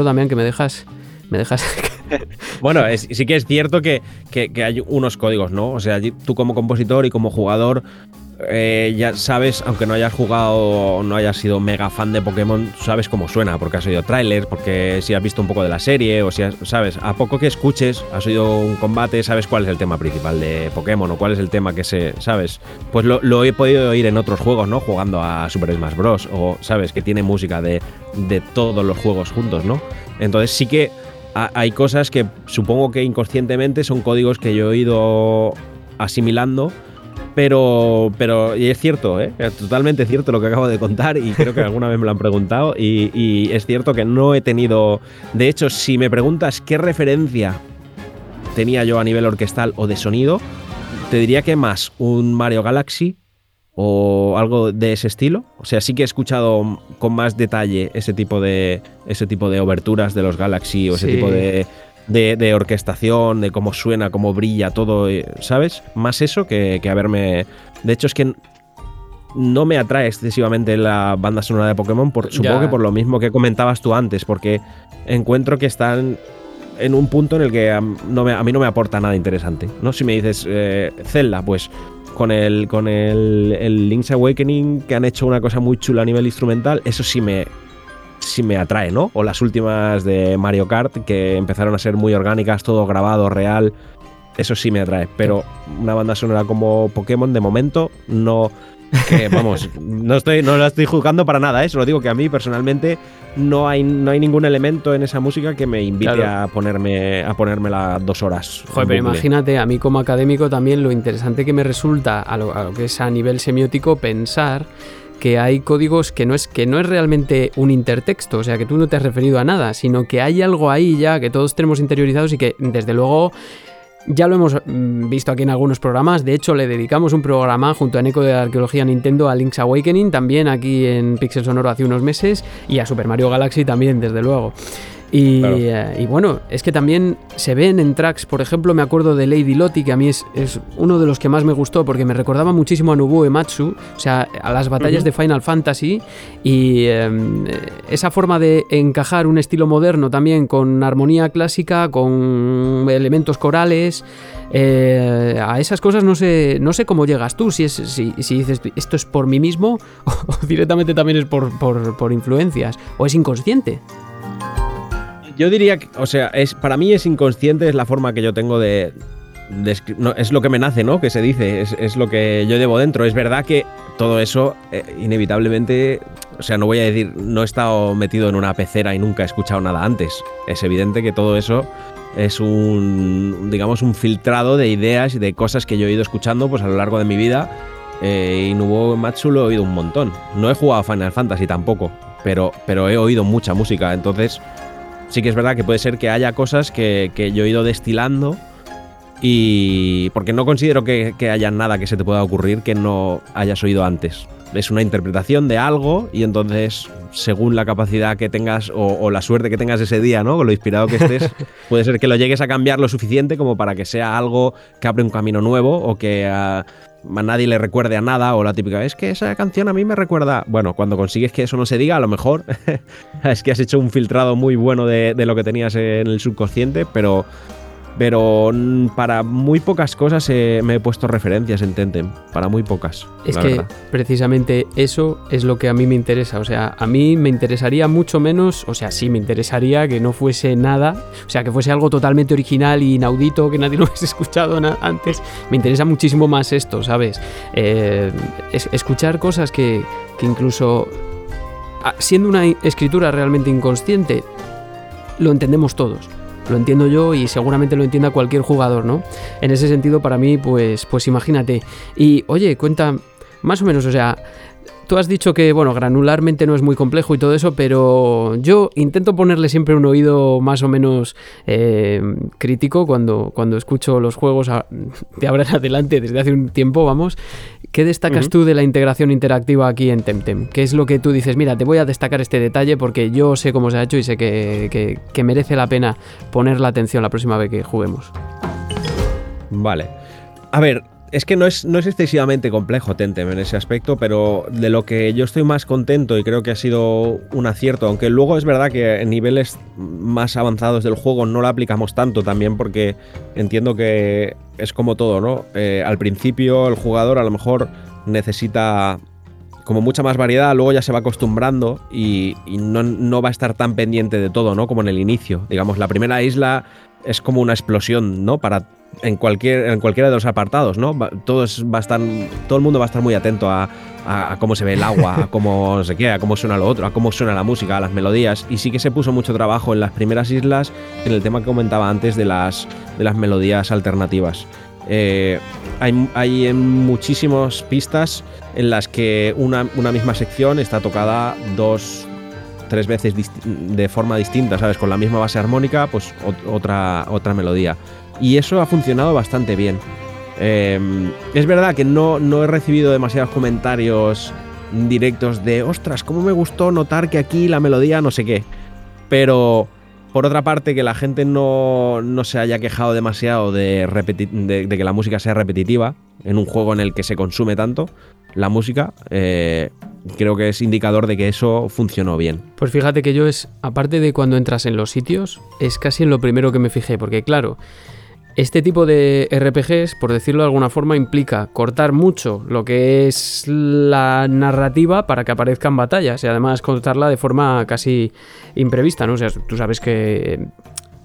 También que me dejas, me dejas Bueno, sí que es cierto que, que- que hay unos códigos, ¿no? O sea, tú como compositor y como jugador eh, ya sabes, aunque no hayas jugado o no hayas sido mega fan de Pokémon, sabes cómo suena, porque has oído trailers, porque si has visto un poco de la serie, o si has, sabes, a poco que escuches, has oído un combate, sabes cuál es el tema principal de Pokémon o cuál es el tema que se, ¿sabes? Pues lo, lo he podido oír en otros juegos, ¿no? Jugando a Super Smash Bros. O, ¿sabes? Que tiene música de, de todos los juegos juntos, ¿no? Entonces sí que ha- hay cosas que supongo que inconscientemente son códigos que yo he ido asimilando Pero, pero y es cierto, ¿eh? es totalmente cierto lo que acabo de contar y creo que alguna vez me lo han preguntado y, y es cierto que no he tenido... De hecho, si me preguntas qué referencia tenía yo a nivel orquestal o de sonido, te diría que más un Mario Galaxy o algo de ese estilo. O sea, sí que he escuchado con más detalle ese tipo de, ese tipo de oberturas de los Galaxy o ese Sí. tipo de, de- de orquestación, de cómo suena, cómo brilla todo, eh, ¿sabes? Más eso que, que haberme... De hecho, es que no me atrae excesivamente la banda sonora de Pokémon, por, supongo Ya. que por lo mismo que comentabas tú antes, porque encuentro que están en un punto en el que a, no me- a mí no me aporta nada interesante. ¿no? Si me dices eh, Zelda, pues con el, con el, el Link's Awakening, que han hecho una cosa muy chula a nivel instrumental, eso sí me, sí me atrae, ¿no? O las últimas de Mario Kart, que empezaron a ser muy orgánicas, todo grabado, real. Eso sí me atrae. Pero una banda sonora como Pokémon, de momento, no. que, vamos, no, estoy, no la estoy juzgando para nada, ¿eh? Solo digo que a mí personalmente no hay, no hay ningún elemento en esa música que me invite Claro. a ponerme a ponérmela dos horas. Joder, pero imagínate, a mí como académico también lo interesante que me resulta a lo, a lo que es a nivel semiótico pensar que hay códigos que no es que no es realmente un intertexto, o sea, que tú no te has referido a nada, sino que hay algo ahí ya que todos tenemos interiorizados y que desde luego ya lo hemos mm, visto aquí en algunos programas. De hecho, le dedicamos un programa junto a Eco de Arqueología Nintendo a Link's Awakening, también aquí en Pixel Sonoro hace unos meses, y a Super Mario Galaxy también, desde luego. Y, Claro. eh, y bueno, es que también se ven en tracks, por ejemplo, me acuerdo de Lady Lottie, que a mí es, es uno de los que más me gustó porque me recordaba muchísimo a Nobuo Ematsu, o sea, a las batallas de Final Fantasy y eh, esa forma de encajar un estilo moderno también con armonía clásica, con elementos corales. eh, a esas cosas no sé, no sé cómo llegas tú, si, es, si, si dices esto es por mí mismo o directamente también es por, por, por influencias, o es inconsciente. Yo diría que, o sea, es, para mí es inconsciente, es la forma que yo tengo de. es lo que me nace, ¿no? Que se dice, es, es lo que yo llevo dentro. Es verdad que todo eso, eh, inevitablemente. O sea, no voy a decir, no he estado metido en una pecera y nunca he escuchado nada antes. Es evidente que todo eso es un, digamos, un filtrado de ideas y de cosas que yo he ido escuchando pues a lo largo de mi vida. Eh, y Nubo Matsu lo he oído un montón. No he jugado a Final Fantasy tampoco, pero, pero he oído mucha música. Entonces, sí que es verdad que puede ser que haya cosas que, que yo he ido destilando y porque no considero que, que haya nada que se te pueda ocurrir que no hayas oído antes. Es una interpretación de algo y entonces, según la capacidad que tengas o, o la suerte que tengas ese día, ¿no? Con lo inspirado que estés, puede ser que lo llegues a cambiar lo suficiente como para que sea algo que abre un camino nuevo o que a, a nadie le recuerde a nada o la típica, es que esa canción a mí me recuerda... Bueno, cuando consigues que eso no se diga, a lo mejor es que has hecho un filtrado muy bueno de, de lo que tenías en el subconsciente, pero, pero para muy pocas cosas eh, me he puesto referencias en Tentem, para muy pocas. Es la que verdad. precisamente eso es lo que a mí me interesa. O sea, a mí me interesaría mucho menos, o sea, sí me interesaría que no fuese nada, o sea, que fuese algo totalmente original y inaudito, que nadie lo hubiese escuchado antes. Me interesa muchísimo más esto, ¿sabes? Eh, es- escuchar cosas que, que incluso siendo una escritura realmente inconsciente, lo entendemos todos. Lo entiendo yo y seguramente lo entienda cualquier jugador, ¿no? En ese sentido, para mí, pues, pues imagínate. Y oye, cuenta más o menos, o sea, tú has dicho que, bueno, granularmente no es muy complejo y todo eso, pero yo intento ponerle siempre un oído más o menos eh, crítico cuando, cuando escucho los juegos de ahora adelante, desde hace un tiempo, vamos. ¿Qué destacas tú de la integración interactiva aquí en Temtem? ¿Qué es lo que tú dices? Mira, te voy a destacar este detalle porque yo sé cómo se ha hecho y sé que, que- que merece la pena poner la atención la próxima vez que juguemos. Vale. A ver, es que no es, no es excesivamente complejo Tentem en ese aspecto, pero de lo que yo estoy más contento y creo que ha sido un acierto, aunque luego es verdad que en niveles más avanzados del juego no lo aplicamos tanto también porque entiendo que es como todo, ¿no? Eh, al principio el jugador a lo mejor necesita como mucha más variedad, luego ya se va acostumbrando y, y no, no va a estar tan pendiente de todo, ¿no? Como en el inicio. Digamos, la primera isla es como una explosión, ¿no? Para en cualquier en cualquiera de los apartados, ¿no? Va- Todo es- va a estar, todo el mundo va a estar muy atento a, a- a cómo se ve el agua, a cómo sé qué, a cómo suena lo otro, a cómo suena la música, a las melodías. Y sí que se puso mucho trabajo en las primeras islas en el tema que comentaba antes de las de las melodías alternativas. Eh, hay, hay muchísimas pistas en las que una, una misma sección está tocada dos, tres veces de forma distinta, ¿sabes? Con la misma base armónica, pues otra, otra melodía. Y eso ha funcionado bastante bien. Em, es verdad que no, no he recibido demasiados comentarios directos de, ostras, cómo me gustó notar que aquí la melodía no sé qué. Pero, por otra parte, que la gente no, no se haya quejado demasiado de, de, que la música sea repetitiva en un juego en el que se consume tanto la música, eh, creo que es indicador de que eso funcionó bien. Pues fíjate que yo es, aparte de cuando entras en los sitios, es casi en lo primero que me fijé, porque claro, este tipo de RPGs, por decirlo de alguna forma, implica cortar mucho lo que es la narrativa para que aparezcan batallas y además cortarla de forma casi imprevista, ¿no? O sea, tú sabes que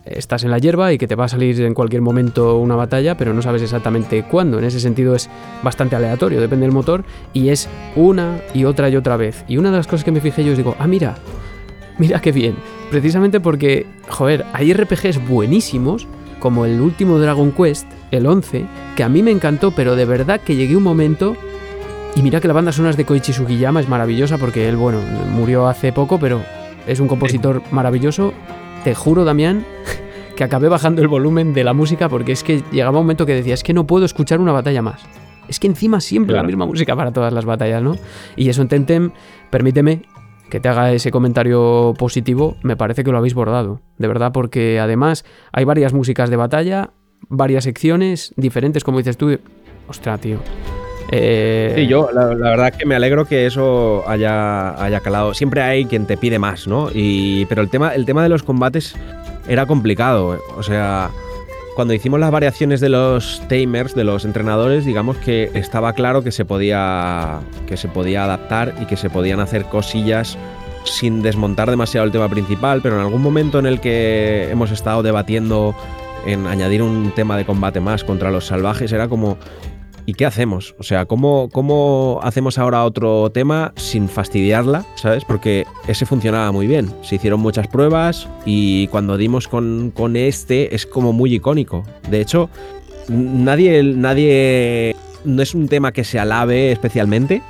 estás en la hierba y que te va a salir en cualquier momento una batalla, pero no sabes exactamente cuándo. En ese sentido es bastante aleatorio, depende del motor y es una y otra y otra vez. Y una de las cosas que me fijé yo es digo, ah, mira, mira qué bien. Precisamente porque, joder, hay RPGs buenísimos como el último Dragon Quest, el 11, que a mí me encantó, pero de verdad que llegué un momento... Y mira que la banda sonora de Koichi Sugiyama es maravillosa porque él, bueno, murió hace poco, pero es un compositor maravilloso. Te juro, Damián, que acabé bajando el volumen de la música porque es que llegaba un momento que decía, es que no puedo escuchar una batalla más. Es que encima siempre la misma música para todas las batallas, ¿no? Y eso en Tentem, permíteme que te haga ese comentario positivo, me parece que lo habéis bordado, de verdad, porque además hay varias músicas de batalla, varias secciones diferentes, como dices tú. Ostras, tío. Eh... Sí, yo la, verdad es que me alegro que eso haya, haya calado. Siempre hay quien te pide más, ¿no? Y, pero el tema, el tema de los combates era complicado. O sea, cuando hicimos las variaciones de los tamers, de los entrenadores, digamos que estaba claro que se podía, que se podía adaptar y que se podían hacer cosillas sin desmontar demasiado el tema principal, pero en algún momento en el que hemos estado debatiendo en añadir un tema de combate más contra los salvajes, era como, ¿Y qué hacemos? O sea, ¿cómo, ¿cómo hacemos ahora otro tema sin fastidiarla? ¿Sabes? Porque ese funcionaba muy bien. Se hicieron muchas pruebas y cuando dimos con, con este es como muy icónico. De hecho, nadie, nadie... No es un tema que se alabe especialmente,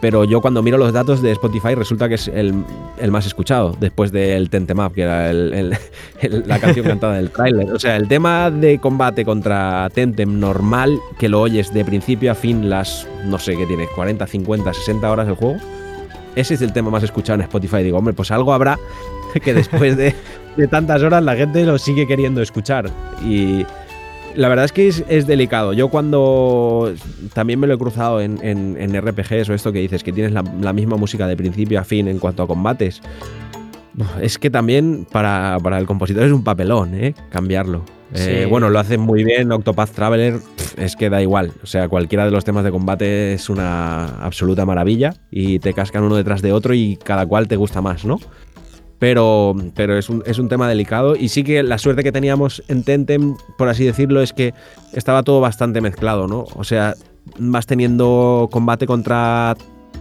pero yo cuando miro los datos de Spotify resulta que es el, más escuchado después del Tentemap, que era la canción cantada del tráiler. O sea, el tema de combate contra Tentem normal, que lo oyes de principio a fin las, no sé qué tiene, 40, 50, 60 horas el juego, ese es el tema más escuchado en Spotify. Digo, hombre, pues algo habrá que después de, de tantas horas la gente lo sigue queriendo escuchar. Y la verdad es que es, delicado. Yo cuando también me lo he cruzado en, en, RPGs o esto que dices, que tienes la, misma música de principio a fin en cuanto a combates, es que también para, el compositor es un papelón, ¿eh? Cambiarlo. Eh, bueno, lo hacen muy bien Octopath Traveler, es que da igual. O sea, cualquiera de los temas de combate es una absoluta maravilla y te cascan uno detrás de otro y cada cual te gusta más, ¿no? Pero, pero es, un, es un tema delicado y sí que la suerte que teníamos en Tentem, por así decirlo, es que estaba todo bastante mezclado, ¿no? O sea, vas teniendo combate contra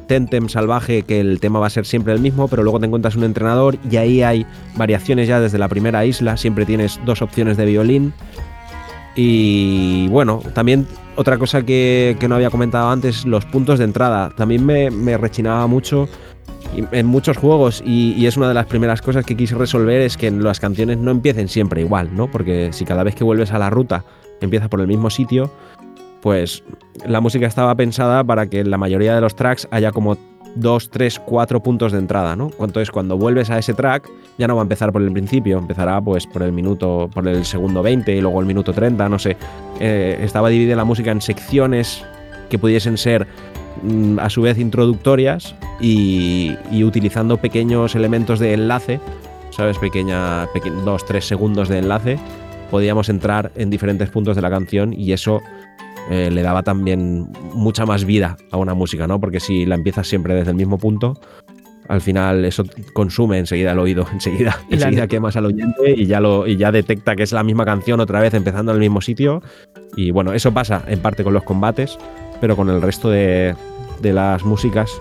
Tentem salvaje, que el tema va a ser siempre el mismo, pero luego te encuentras un entrenador y ahí hay variaciones ya desde la primera isla, siempre tienes dos opciones de violín. Y bueno, también otra cosa que, no había comentado antes, los puntos de entrada. También me, rechinaba mucho en muchos juegos y, es una de las primeras cosas que quise resolver es que las canciones no empiecen siempre igual, ¿no? Porque si cada vez que vuelves a la ruta empiezas por el mismo sitio, pues la música estaba pensada para que en la mayoría de los tracks haya como 2, 3, 4 puntos de entrada, ¿no? Entonces cuando vuelves a ese track ya no va a empezar por el principio, empezará pues por el minuto, por el segundo 20 y luego el minuto 30, no sé. Eh, estaba dividida la música en secciones que pudiesen ser Mm, a su vez introductorias y, utilizando pequeños elementos de enlace, ¿sabes? Pequeña, dos, tres segundos de enlace, podíamos entrar en diferentes puntos de la canción y eso eh, le daba también mucha más vida a una música, ¿no? Porque si la empiezas siempre desde el mismo punto, al final eso consume enseguida el oído, enseguida, enseguida quemas al oyente y ya, lo, y ya detecta que es la misma canción otra vez empezando en el mismo sitio. Y bueno, eso pasa en parte con los combates, pero con el resto de, las músicas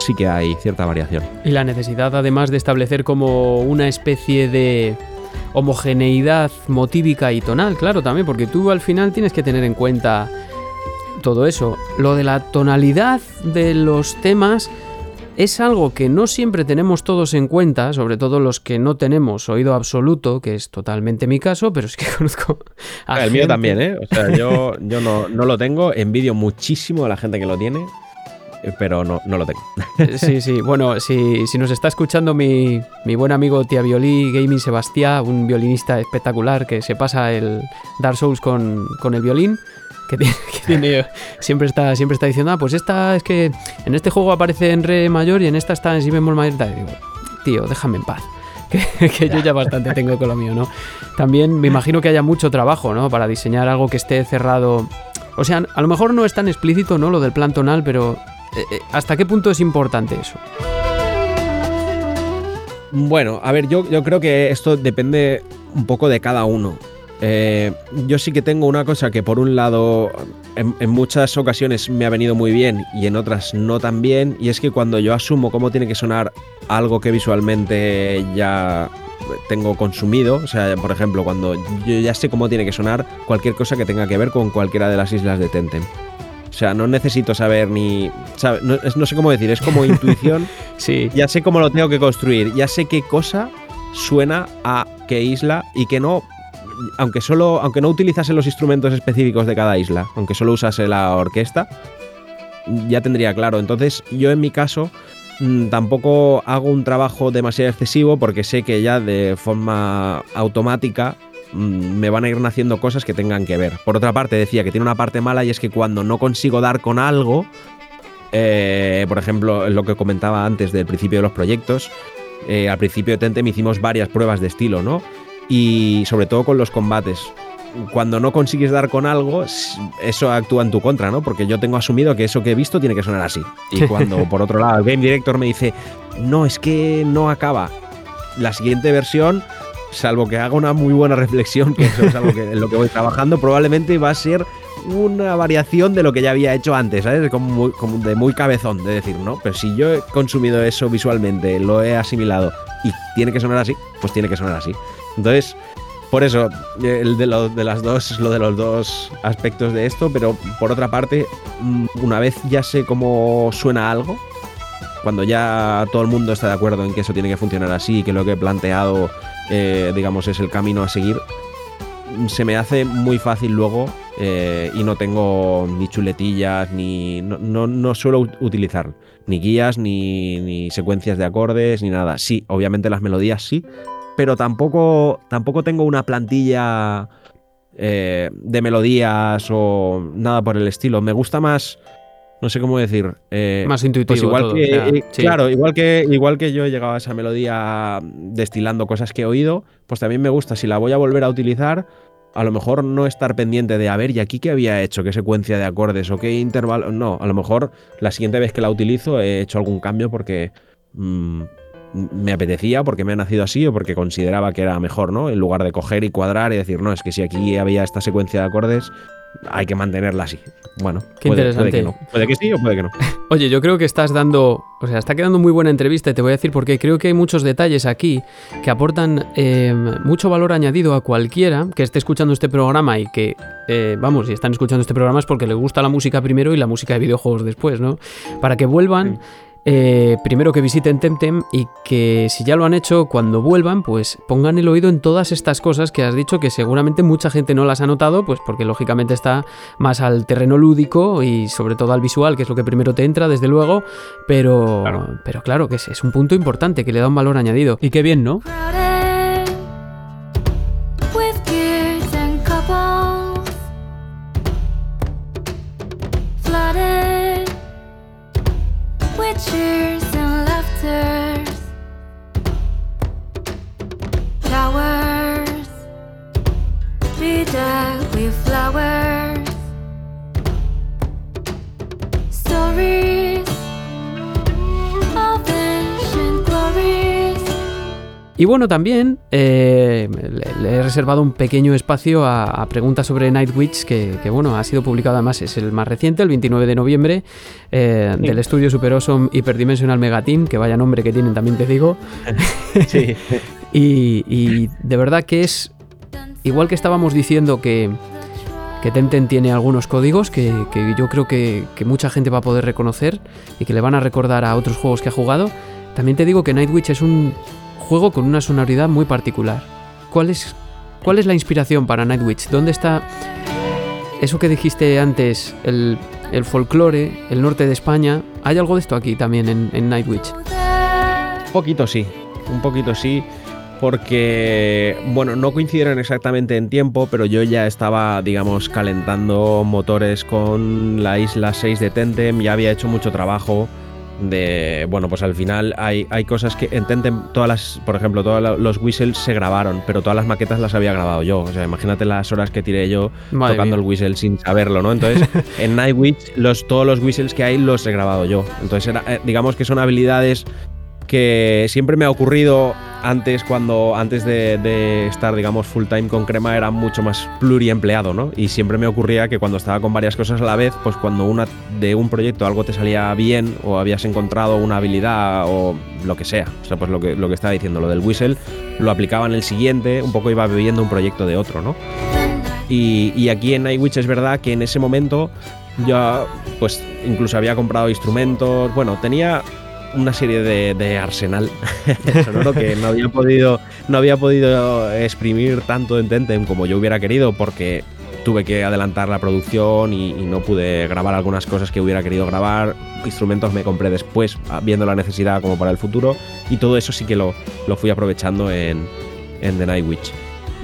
sí que hay cierta variación. Y la necesidad además de establecer como una especie de homogeneidad motívica y tonal, claro, también, porque tú al final tienes que tener en cuenta todo eso. Lo de la tonalidad de los temas es algo que no siempre tenemos todos en cuenta, sobre todo los que no tenemos oído absoluto, que es totalmente mi caso, pero es que conozco a El mío también, ¿eh? O sea, yo, yo no, no, lo tengo, envidio muchísimo a la gente que lo tiene, eh, pero no, no lo tengo. Eh, sí, sí, bueno, si, si nos está escuchando mi, mi, buen amigo Tía Violí, Gaming Sebastián, un violinista espectacular que se pasa el Dark Souls con, con el violín, que tiene, siempre está siempre está diciendo, ah, pues esta es que en este juego aparece en re mayor y en esta está en si bemol mayor. Y digo, tío, déjame en paz. Que, yo ya bastante tengo con lo mío, ¿no? También me imagino que haya mucho trabajo, ¿no? Para diseñar algo que esté cerrado. O sea, a lo mejor no es tan explícito, ¿no? Lo del plan tonal, pero eh, eh, ¿hasta qué punto es importante eso? Bueno, a ver, yo, yo creo que esto depende un poco de cada uno. Eh, yo sí que tengo una cosa que por un lado en, muchas ocasiones me ha venido muy bien y en otras no tan bien, y es que cuando yo asumo cómo tiene que sonar algo que visualmente ya tengo consumido, o sea, por ejemplo, cuando yo ya sé cómo tiene que sonar cualquier cosa que tenga que ver con cualquiera de las islas de Tentem. O sea, no necesito saber ni. No, no, sé cómo decir, es como intuición. sí. Ya sé cómo lo tengo que construir, ya sé qué cosa suena a qué isla y que no aunque solo, aunque no utilizase los instrumentos específicos de cada isla, aunque solo usase la orquesta, ya tendría claro. Entonces, yo en mi caso mm, tampoco hago un trabajo demasiado excesivo porque sé que ya de forma automática mm, me van a ir naciendo cosas que tengan que ver. Por otra parte, decía que tiene una parte mala y es que cuando no consigo dar con algo, eh, por ejemplo, lo que comentaba antes del principio de los proyectos, eh, al principio de Tentem hicimos varias pruebas de estilo, ¿no? Y sobre todo con los combates. Cuando no consigues dar con algo, eso actúa en tu contra, ¿no? Porque yo tengo asumido que eso que he visto tiene que sonar así. Y cuando, por otro lado, el game director me dice, no, es que no acaba. La siguiente versión, salvo que haga una muy buena reflexión, que eso es algo que, en lo que voy trabajando, probablemente va a ser una variación de lo que ya había hecho antes, ¿sabes? Como, como de muy cabezón, de decir, ¿no? Pero si yo he consumido eso visualmente, lo he asimilado y tiene que sonar así, pues tiene que sonar así. Entonces, por eso, el de, lo, de las dos es lo de los dos aspectos de esto, pero por otra parte, mm, una vez ya sé cómo suena algo, cuando ya todo el mundo está de acuerdo en que eso tiene que funcionar así, que lo que he planteado, eh, digamos, es el camino a seguir, se me hace muy fácil luego eh, y no tengo ni chuletillas, ni. No, no, suelo utilizar ni guías, ni, ni, secuencias de acordes, ni nada. Sí, obviamente las melodías sí, pero tampoco, tampoco tengo una plantilla eh, de melodías o nada por el estilo. Me gusta más, no sé cómo decir. Eh, más intuitivo. Pues igual que, Claro, igual que, igual que yo he llegado a esa melodía destilando cosas que he oído, pues también me gusta, si la voy a volver a utilizar, a lo mejor no estar pendiente de, a ver, ¿y aquí qué había hecho? ¿Qué secuencia de acordes? ¿O qué intervalo? No, a lo mejor la siguiente vez que la utilizo he hecho algún cambio porque... Mm, me apetecía porque me ha nacido así o porque consideraba que era mejor, ¿no? En lugar de coger y cuadrar y decir, no, es que si aquí había esta secuencia de acordes, hay que mantenerla así. Bueno, Qué puede, interesante. que no. Puede que sí o puede que no. Oye, yo creo que estás dando, o sea, está quedando muy buena entrevista y te voy a decir porque creo que hay muchos detalles aquí que aportan eh, mucho valor añadido a cualquiera que esté escuchando este programa y que, eh, vamos, si están escuchando este programa es porque le gusta la música primero y la música de videojuegos después, ¿no? Para que vuelvan. Eh, primero que visiten Temtem y que si ya lo han hecho, cuando vuelvan, pues pongan el oído en todas estas cosas que has dicho que seguramente mucha gente no las ha notado, pues porque lógicamente está más al terreno lúdico y sobre todo al visual, que es lo que primero te entra, desde luego, pero claro, pero claro que es, es un punto importante que le da un valor añadido. Y qué bien, ¿no? Bueno, también eh, le, he reservado un pequeño espacio a, preguntas sobre Nightwitch, que, que, bueno, ha sido publicado además, es el más reciente, el 29 de noviembre, eh, del estudio Super Awesome Hyperdimensional Megateam, que vaya nombre que tienen, también te digo. Sí. Y, de verdad que es, igual que estábamos diciendo que, que Temtem tiene algunos códigos que, yo creo que, mucha gente va a poder reconocer y que le van a recordar a otros juegos que ha jugado, también te digo que Nightwitch es un juego con una sonoridad muy particular. ¿Cuál es, la inspiración para Nightwitch? ¿Dónde está eso que dijiste antes, el, el folclore, el norte de España? ¿Hay algo de esto aquí también en, en Nightwitch? Un poquito sí, un poquito sí porque, bueno, no coincidieron exactamente en tiempo, pero yo ya estaba, digamos, calentando motores con la isla 6 de Tentem, ya había hecho mucho trabajo de, bueno, pues al final hay, hay cosas que en Tentem, todas las, por ejemplo, todos los whistles se grabaron, pero todas las maquetas las había grabado yo, o sea, imagínate las horas que tiré yo tocando el whistle sin saberlo, ¿no? Entonces, en Nightwitch, los, todos los whistles que hay los he grabado yo, entonces era, eh, digamos que son habilidades que siempre me ha ocurrido antes cuando antes de, estar digamos full time con crema era mucho más pluriempleado no y siempre me ocurría que cuando estaba con varias cosas a la vez pues cuando una de un proyecto algo te salía bien o habías encontrado una habilidad o lo que sea. O sea pues lo que lo que estaba diciendo lo del whistle lo aplicaba en el siguiente un poco iba bebiendo un proyecto de otro no y, aquí en Nightwitch es verdad que en ese momento yo pues incluso había comprado instrumentos bueno tenía una serie de, arsenal sonoro que no había podido no había podido exprimir tanto en Tentem como yo hubiera querido porque tuve que adelantar la producción y, no pude grabar algunas cosas que hubiera querido grabar. Instrumentos me compré después, ah, viendo la necesidad como para el futuro. Y todo eso sí que lo, lo fui aprovechando en, en The Night Witch.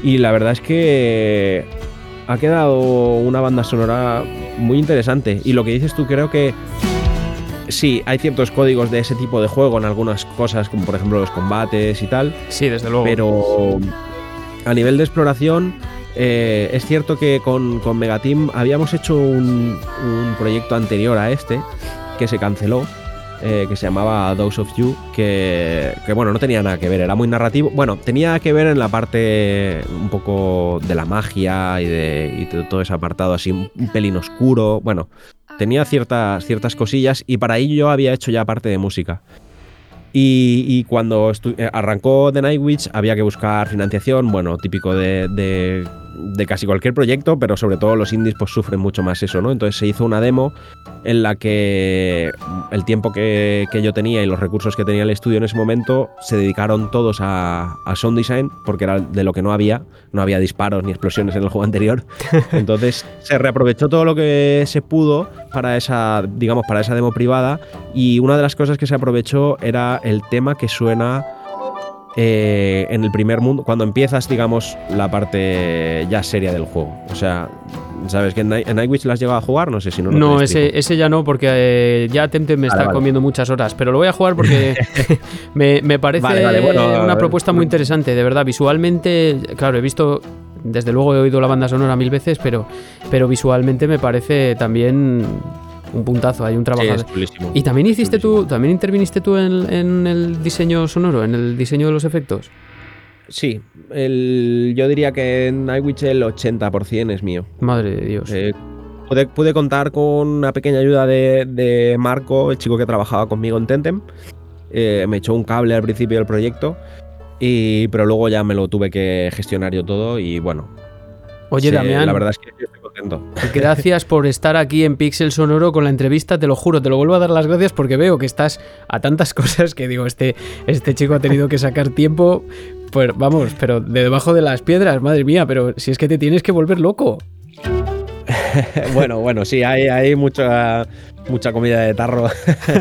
Y la verdad es que ha quedado una banda sonora muy interesante. Y lo que dices tú creo que sí, hay ciertos códigos de ese tipo de juego en algunas cosas, como por ejemplo los combates y tal. Sí, desde luego. Pero a nivel de exploración, eh, es cierto que con, con Megateam habíamos hecho un, proyecto anterior a este que se canceló. Eh, que se llamaba Dose of You, que, bueno, no tenía nada que ver, era muy narrativo. Bueno, tenía que ver en la parte un poco de la magia y de, y de todo ese apartado así, un pelín oscuro. Bueno, tenía ciertas, ciertas cosillas y para ello yo había hecho ya parte de música. Y, cuando eh, arrancó The Night Witch había que buscar financiación, bueno, típico de, de casi cualquier proyecto, pero sobre todo los indies pues sufren mucho más eso, ¿no? Entonces se hizo una demo en la que el tiempo que, yo tenía y los recursos que tenía el estudio en ese momento se dedicaron todos a, sound design, porque era de lo que no había, no había disparos ni explosiones en el juego anterior. Entonces se reaprovechó todo lo que se pudo para esa, digamos, para esa demo privada y una de las cosas que se aprovechó era el tema que suena eh, en el primer mundo, cuando empiezas, digamos, la parte ya seria del juego. O sea, ¿sabes que en, Nightwish las llegado a jugar? No sé si no. no, ese, ese, ya no, porque eh, ya Temtem me está comiendo muchas horas, pero lo voy a jugar porque me, parece una propuesta muy interesante, de verdad. Visualmente, claro, he visto desde luego he oído la banda sonora mil veces, pero, pero visualmente me parece también un puntazo, hay un trabajo. ¿Y también hiciste tú, también interviniste tú en, el diseño sonoro, en el diseño de los efectos? Sí, el, yo diría que en Nightwitch el 80% es mío. Madre de Dios. Eh, pude, contar con una pequeña ayuda de, Marco, el chico que trabajaba conmigo en Tentem. Eh, me echó un cable al principio del proyecto, y, pero luego ya me lo tuve que gestionar yo todo y bueno. Oye, Damián. La verdad es que Gracias por estar aquí en Pixel Sonoro con la entrevista, te lo juro, te lo vuelvo a dar las gracias porque veo que estás a tantas cosas que digo, este, este chico ha tenido que sacar tiempo, pues vamos, pero de debajo de las piedras, madre mía, pero si es que te tienes que volver loco. bueno, bueno, sí, hay, hay mucha, mucha comida de tarro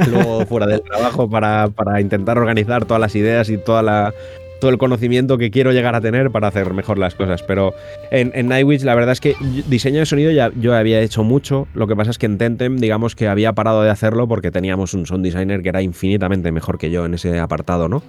luego fuera del trabajo para, para intentar organizar todas las ideas y toda la todo el conocimiento que quiero llegar a tener para hacer mejor las cosas. Pero en, en la verdad es que diseño de sonido ya yo había hecho mucho. Lo que pasa es que en Tentem, digamos que había parado de hacerlo porque teníamos un sound designer que era infinitamente mejor que yo en ese apartado, ¿no?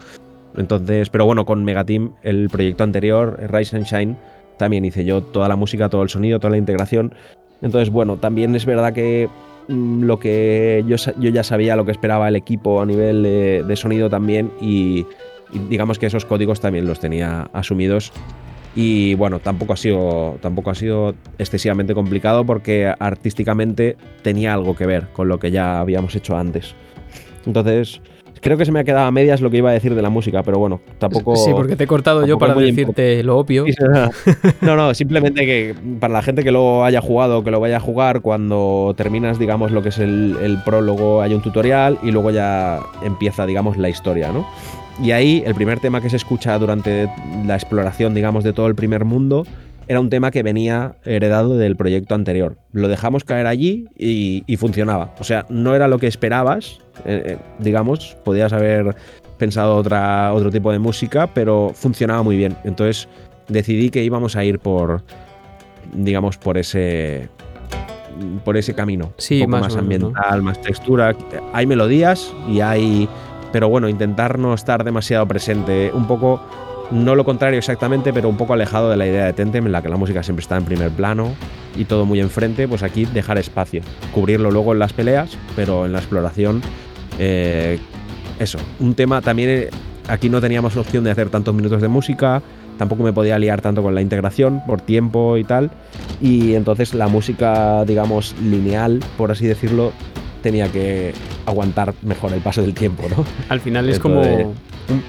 Entonces, pero bueno, con Megateam, el proyecto anterior, Rise and Shine, también hice yo toda la música, todo el sonido, toda la integración. Entonces, bueno, también es verdad que mm, lo que yo, yo, ya sabía lo que esperaba el equipo a nivel de sonido también y y digamos que esos códigos también los tenía asumidos. Y bueno, tampoco ha sido, tampoco ha sido excesivamente complicado porque artísticamente tenía algo que ver con lo que ya habíamos hecho antes. Entonces, Creo que se me ha quedado a medias lo que iba a decir de la música, pero bueno, tampoco. Sí, porque te he cortado yo para decirte lo obvio. No, no, simplemente que para la gente que lo haya jugado, que lo vaya a jugar, cuando terminas, digamos, lo que es el, el prólogo, hay un tutorial y luego ya empieza, digamos, la historia, ¿no? Y ahí el primer tema que se escucha durante la exploración, digamos, de todo el primer mundo era un tema que venía heredado del proyecto anterior. Lo dejamos caer allí y, funcionaba. O sea, no era lo que esperabas, eh, eh, digamos, podías haber pensado otra, otro tipo de música, pero funcionaba muy bien. Entonces decidí que íbamos a ir por, digamos, por ese, por ese camino. Sí, un poco más, ambiental, más textura. Hay melodías y hay... Pero bueno, intentar no estar demasiado presente. Un poco no lo contrario exactamente, pero un poco alejado de la idea de Tentem, en la que la música siempre está en primer plano y todo muy enfrente, pues aquí dejar espacio, cubrirlo luego en las peleas, pero en la exploración, eh, eso, un tema también, eh, aquí no teníamos opción de hacer tantos minutos de música, tampoco me podía liar tanto con la integración por tiempo y tal, y entonces la música, digamos, lineal, por así decirlo, tenía que aguantar mejor el paso del tiempo, ¿no? Al final es como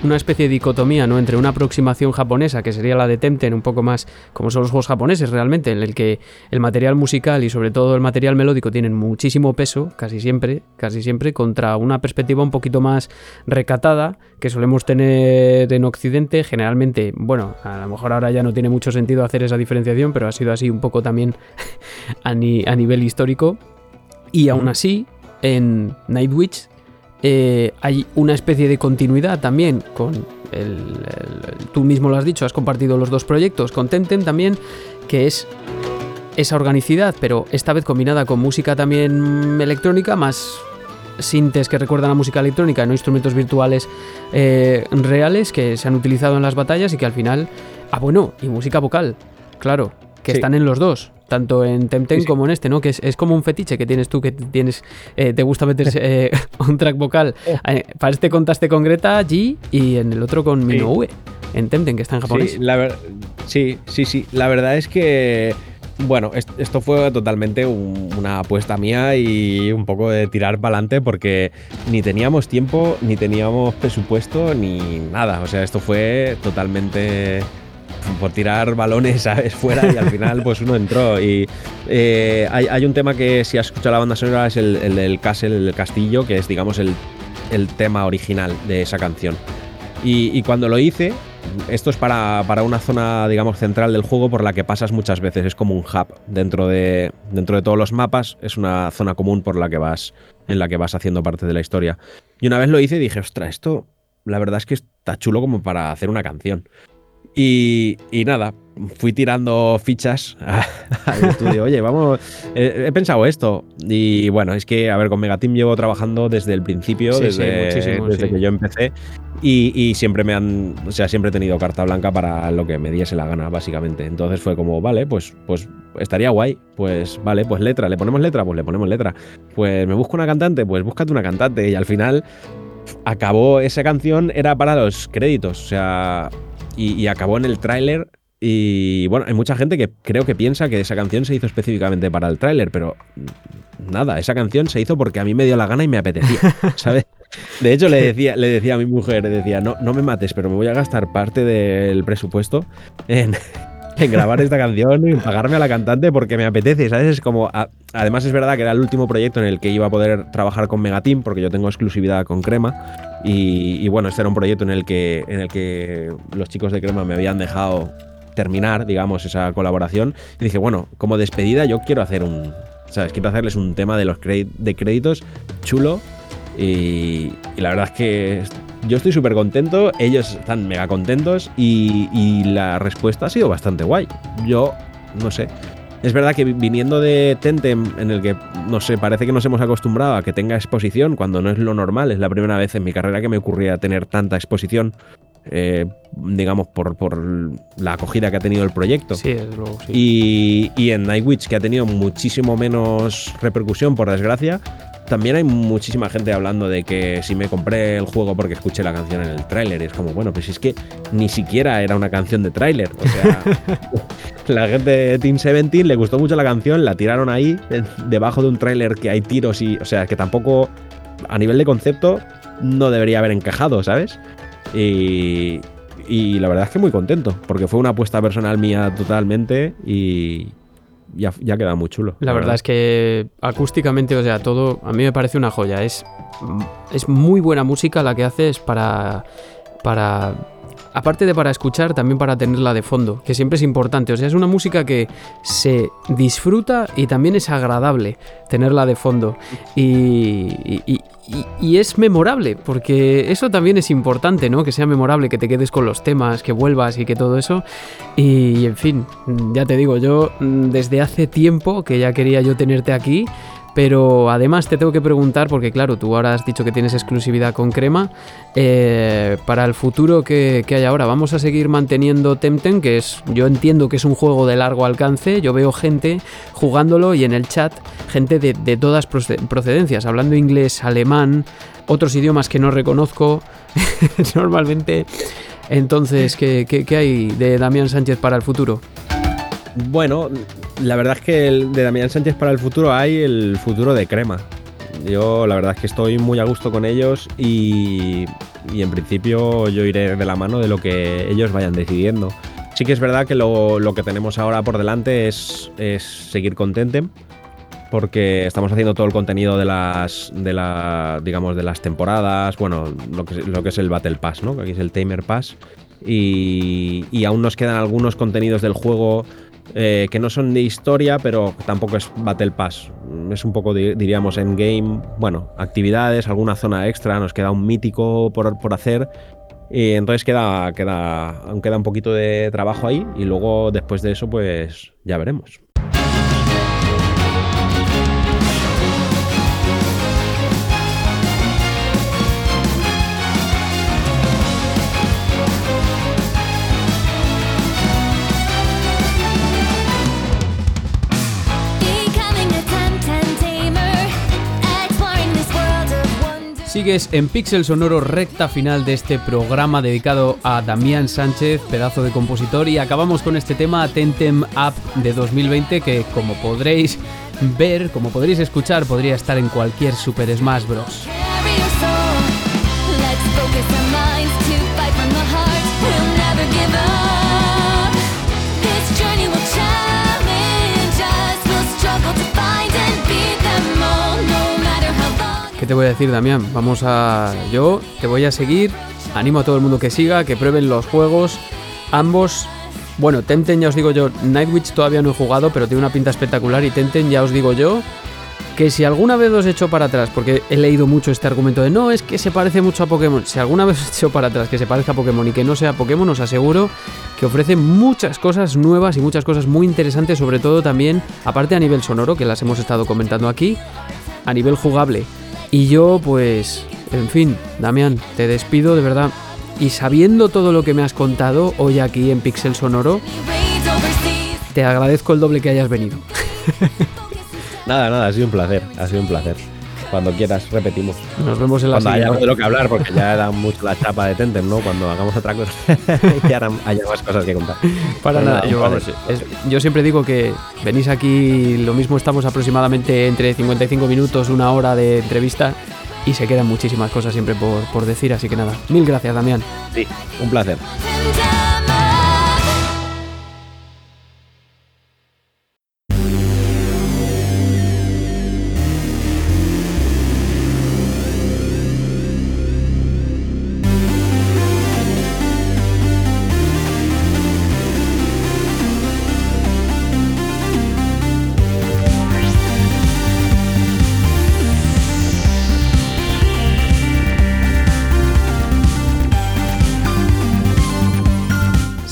una especie de dicotomía, ¿no? Entre una aproximación japonesa, que sería la de Temten, un poco más como son los juegos japoneses realmente, en el que el material musical y sobre todo el material melódico tienen muchísimo peso, casi siempre, casi siempre, contra una perspectiva un poquito más recatada que solemos tener en Occidente, generalmente, bueno, a lo mejor ahora ya no tiene mucho sentido hacer esa diferenciación, pero ha sido así un poco también a, nivel histórico. Y aún así, en Nightwitch eh, hay una especie de continuidad también con el, Tú mismo lo has dicho, has compartido los dos proyectos con Temtem también, que es esa organicidad, pero esta vez combinada con música también electrónica, más sintes que recuerdan a música electrónica, no instrumentos virtuales eh, reales que se han utilizado en las batallas y que al final... Ah, bueno, y música vocal, claro, que están en los dos tanto en Temtem como en este, ¿no? Que es, como un fetiche que tienes tú, que tienes, eh, te gusta meter eh, un track vocal. Eh, para este contaste con Greta G y en el otro con Minoue, en Temtem, que está en japonés. Sí, sí, sí. La verdad es que bueno, esto fue totalmente una apuesta mía y un poco de tirar para adelante porque ni teníamos tiempo, ni teníamos presupuesto, ni nada. O sea, esto fue totalmente por tirar balones ¿sabes? fuera y al final pues uno entró. Y eh, hay, un tema que si has escuchado la banda sonora es el, del castle, el castillo, que es digamos el, tema original de esa canción. Y, cuando lo hice, esto es para, una zona, digamos, central del juego por la que pasas muchas veces. Es como un hub dentro de, dentro de todos los mapas. Es una zona común por la que vas, en la que vas haciendo parte de la historia. Y una vez lo hice dije, ostra, esto la verdad es que está chulo como para hacer una canción. Y, nada, fui tirando fichas al estudio. Oye, vamos, he, pensado esto. Y bueno, es que, a ver, con Megateam llevo trabajando desde el principio, desde, que yo empecé. Y, siempre me han, o sea, siempre he tenido carta blanca para lo que me diese la gana, básicamente. Entonces fue como, vale, pues, pues estaría guay. Pues vale, pues letra, ¿le ponemos letra? Pues le ponemos letra. Pues me busco una cantante, pues búscate una cantante. Y al final acabó esa canción, era para los créditos. O sea, y, acabó en el tráiler. Y bueno, hay mucha gente que creo que piensa que esa canción se hizo específicamente para el tráiler, pero nada, esa canción se hizo porque a mí me dio la gana y me apetecía, ¿sabes? De hecho, le decía, le decía a mi mujer, le decía, no, no me mates, pero me voy a gastar parte del presupuesto en, grabar esta canción y pagarme a la cantante porque me apetece, ¿sabes? Es como. además, es verdad que era el último proyecto en el que iba a poder trabajar con Megateam porque yo tengo exclusividad con Crema. Y, bueno, este era un proyecto en el, que, en el que los chicos de Crema me habían dejado terminar, digamos, esa colaboración. Y dije, bueno, como despedida yo quiero hacer un, ¿sabes? Quiero hacerles un tema de los de créditos chulo. Y, la verdad es que yo estoy súper contento, ellos están mega contentos y, y, la respuesta ha sido bastante guay. Yo, no sé, es verdad que viniendo de Tentem, en el que, no sé, parece que nos hemos acostumbrado a que tenga exposición cuando no es lo normal, es la primera vez en mi carrera que me ocurría tener tanta exposición, eh, digamos, por, la acogida que ha tenido el proyecto. Sí, es luego, sí. Y, y en Nightwitch, que ha tenido muchísimo menos repercusión, por desgracia, también hay muchísima gente hablando de que si me compré el juego porque escuché la canción en el tráiler. Es como, bueno, pues es que ni siquiera era una canción de tráiler. O sea, la gente de Team 17 le gustó mucho la canción, la tiraron ahí, debajo de un tráiler que hay tiros y. O sea, que tampoco a nivel de concepto no debería haber encajado, ¿sabes? Y, y la verdad es que muy contento, porque fue una apuesta personal mía totalmente y ya, ya queda muy chulo. La, verdad, es que acústicamente, o sea, todo a mí me parece una joya. Es, es muy buena música la que haces para, para aparte de para escuchar, también para tenerla de fondo, que siempre es importante. O sea, es una música que se disfruta y también es agradable tenerla de fondo. Y, y, es memorable, porque eso también es importante, ¿no? Que sea memorable, que te quedes con los temas, que vuelvas y que todo eso. Y en fin, ya te digo, yo mm, desde hace tiempo que ya quería yo tenerte aquí. Pero además te tengo que preguntar, porque claro, tú ahora has dicho que tienes exclusividad con Crema, eh, para el futuro que, hay ahora, ¿vamos a seguir manteniendo Temtem? Que es, yo entiendo que es un juego de largo alcance, yo veo gente jugándolo y en el chat gente de, todas procedencias, hablando inglés, alemán, otros idiomas que no reconozco normalmente. Entonces, ¿qué, qué hay de Damián Sánchez para el futuro? Bueno, la verdad es que el de Damián Sánchez para el futuro hay el futuro de Crema. Yo la verdad es que estoy muy a gusto con ellos y, en principio yo iré de la mano de lo que ellos vayan decidiendo. Sí que es verdad que lo, que tenemos ahora por delante es, seguir con Tentem, porque estamos haciendo todo el contenido de las, de la, digamos, de las temporadas, bueno, lo que, lo que es el Battle Pass, ¿no? Aquí es el Tamer Pass. Y, y aún nos quedan algunos contenidos del juego eh, que no son de historia, pero tampoco es Battle Pass. Es un poco, diríamos, en game, bueno, actividades, alguna zona extra, nos queda un mítico por, por hacer. Y entonces queda, queda, queda un poquito de trabajo ahí y luego después de eso, pues ya veremos. Sigues en Pixel Sonoro recta final de este programa dedicado a Damián Sánchez, pedazo de compositor, y acabamos con este tema Tentem Up de 2020 que como podréis ver, como podréis escuchar, podría estar en cualquier Super Smash Bros. Te voy a decir, Damián? Vamos a. Yo te voy a seguir. Animo a todo el mundo que siga, que prueben los juegos. Ambos. Bueno, Tenten ya os digo yo, Nightwitch todavía no he jugado, pero tiene una pinta espectacular. Y Tenten ya os digo yo que si alguna vez os he hecho para atrás, porque he leído mucho este argumento de no, es que se parece mucho a Pokémon. Si alguna vez os he hecho para atrás que se parezca a Pokémon y que no sea Pokémon, os aseguro que ofrece muchas cosas nuevas y muchas cosas muy interesantes, sobre todo también, aparte a nivel sonoro, que las hemos estado comentando aquí, a nivel jugable. Y yo, pues, en fin, Damián, te despido de verdad. Y sabiendo todo lo que me has contado hoy aquí en Pixel Sonoro, te agradezco el doble que hayas venido. nada, nada, ha sido un placer, ha sido un placer. Cuando quieras, repetimos. Nos vemos en la Cuando haya de lo que hablar, porque ya era mucho la chapa de Tentem, ¿no? Cuando hagamos otra cosa, y ahora haya más cosas que contar. Para nada, yo, siempre digo que venís aquí, lo mismo estamos aproximadamente entre 55 minutos, una hora de entrevista, y se quedan muchísimas cosas siempre por, por decir, así que nada, mil gracias, Damián. Sí, un placer.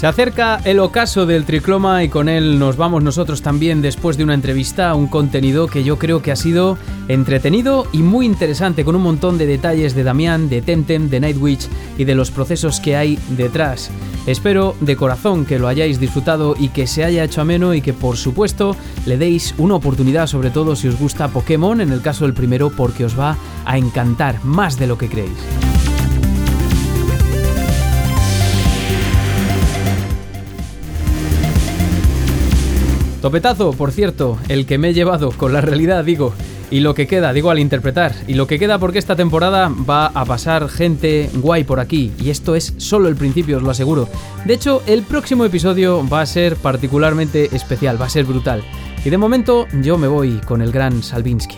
Acerca el ocaso del tricloma y con él nos vamos nosotros también después de una entrevista, un contenido que yo creo que ha sido entretenido y muy interesante, con un montón de detalles de Damián, de Temtem, de Nightwitch y de los procesos que hay detrás. Espero de corazón que lo hayáis disfrutado y que se haya hecho ameno y que por supuesto le deis una oportunidad, sobre todo si os gusta Pokémon, en el caso del primero, porque os va a encantar más de lo que creéis. Topetazo, por cierto, el que me he llevado con la realidad, digo. Y lo que queda, digo al interpretar, y lo que queda porque esta temporada va a pasar gente guay por aquí, y esto es solo el principio, os lo aseguro. De hecho, el próximo episodio va a ser particularmente especial, va a ser brutal. Y de momento yo me voy con el gran Salvinsky.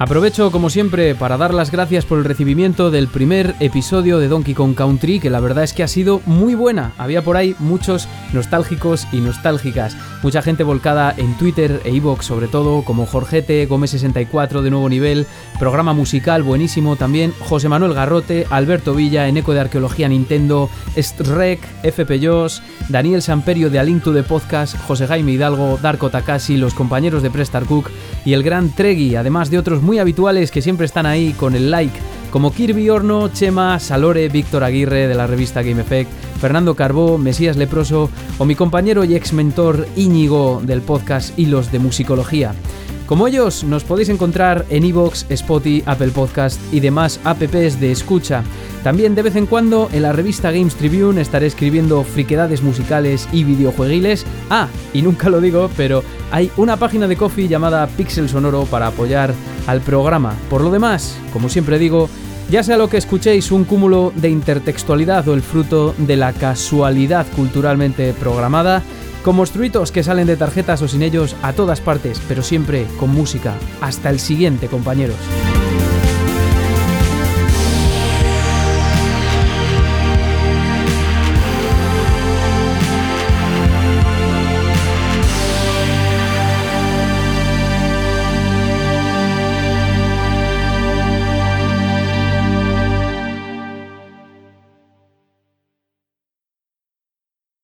Aprovecho como siempre para dar las gracias por el recibimiento del primer episodio de Donkey Kong Country, que la verdad es que ha sido muy buena. Había por ahí muchos nostálgicos y nostálgicas. Mucha gente volcada en Twitter e Evox sobre todo, como Jorgete, Gómez64 de nuevo nivel, programa musical buenísimo también, José Manuel Garrote, Alberto Villa en Eco de Arqueología Nintendo, Strek, FP Joss, Daniel Samperio de Alintu de Podcast, José Jaime Hidalgo, Darko Takashi, los compañeros de Prestar Cook y el gran Tregui, además de otros muy habituales que siempre están ahí con el like, como Kirby Horno, Chema, Salore, Víctor Aguirre de la revista Game Effect, Fernando Carbó, Mesías Leproso o mi compañero y ex mentor Íñigo del podcast Hilos de Musicología. Como ellos, nos podéis encontrar en iVoox, Spotify, Apple Podcast y demás apps de escucha. También de vez en cuando en la revista Games Tribune estaré escribiendo friquedades musicales y videojueguiles. Ah, y nunca lo digo, pero hay una página de coffee llamada Pixel Sonoro para apoyar al programa. Por lo demás, como siempre digo, ya sea lo que escuchéis, un cúmulo de intertextualidad o el fruto de la casualidad culturalmente programada, con monstruitos que salen de tarjetas o sin ellos a todas partes, pero siempre con música. Hasta el siguiente, compañeros.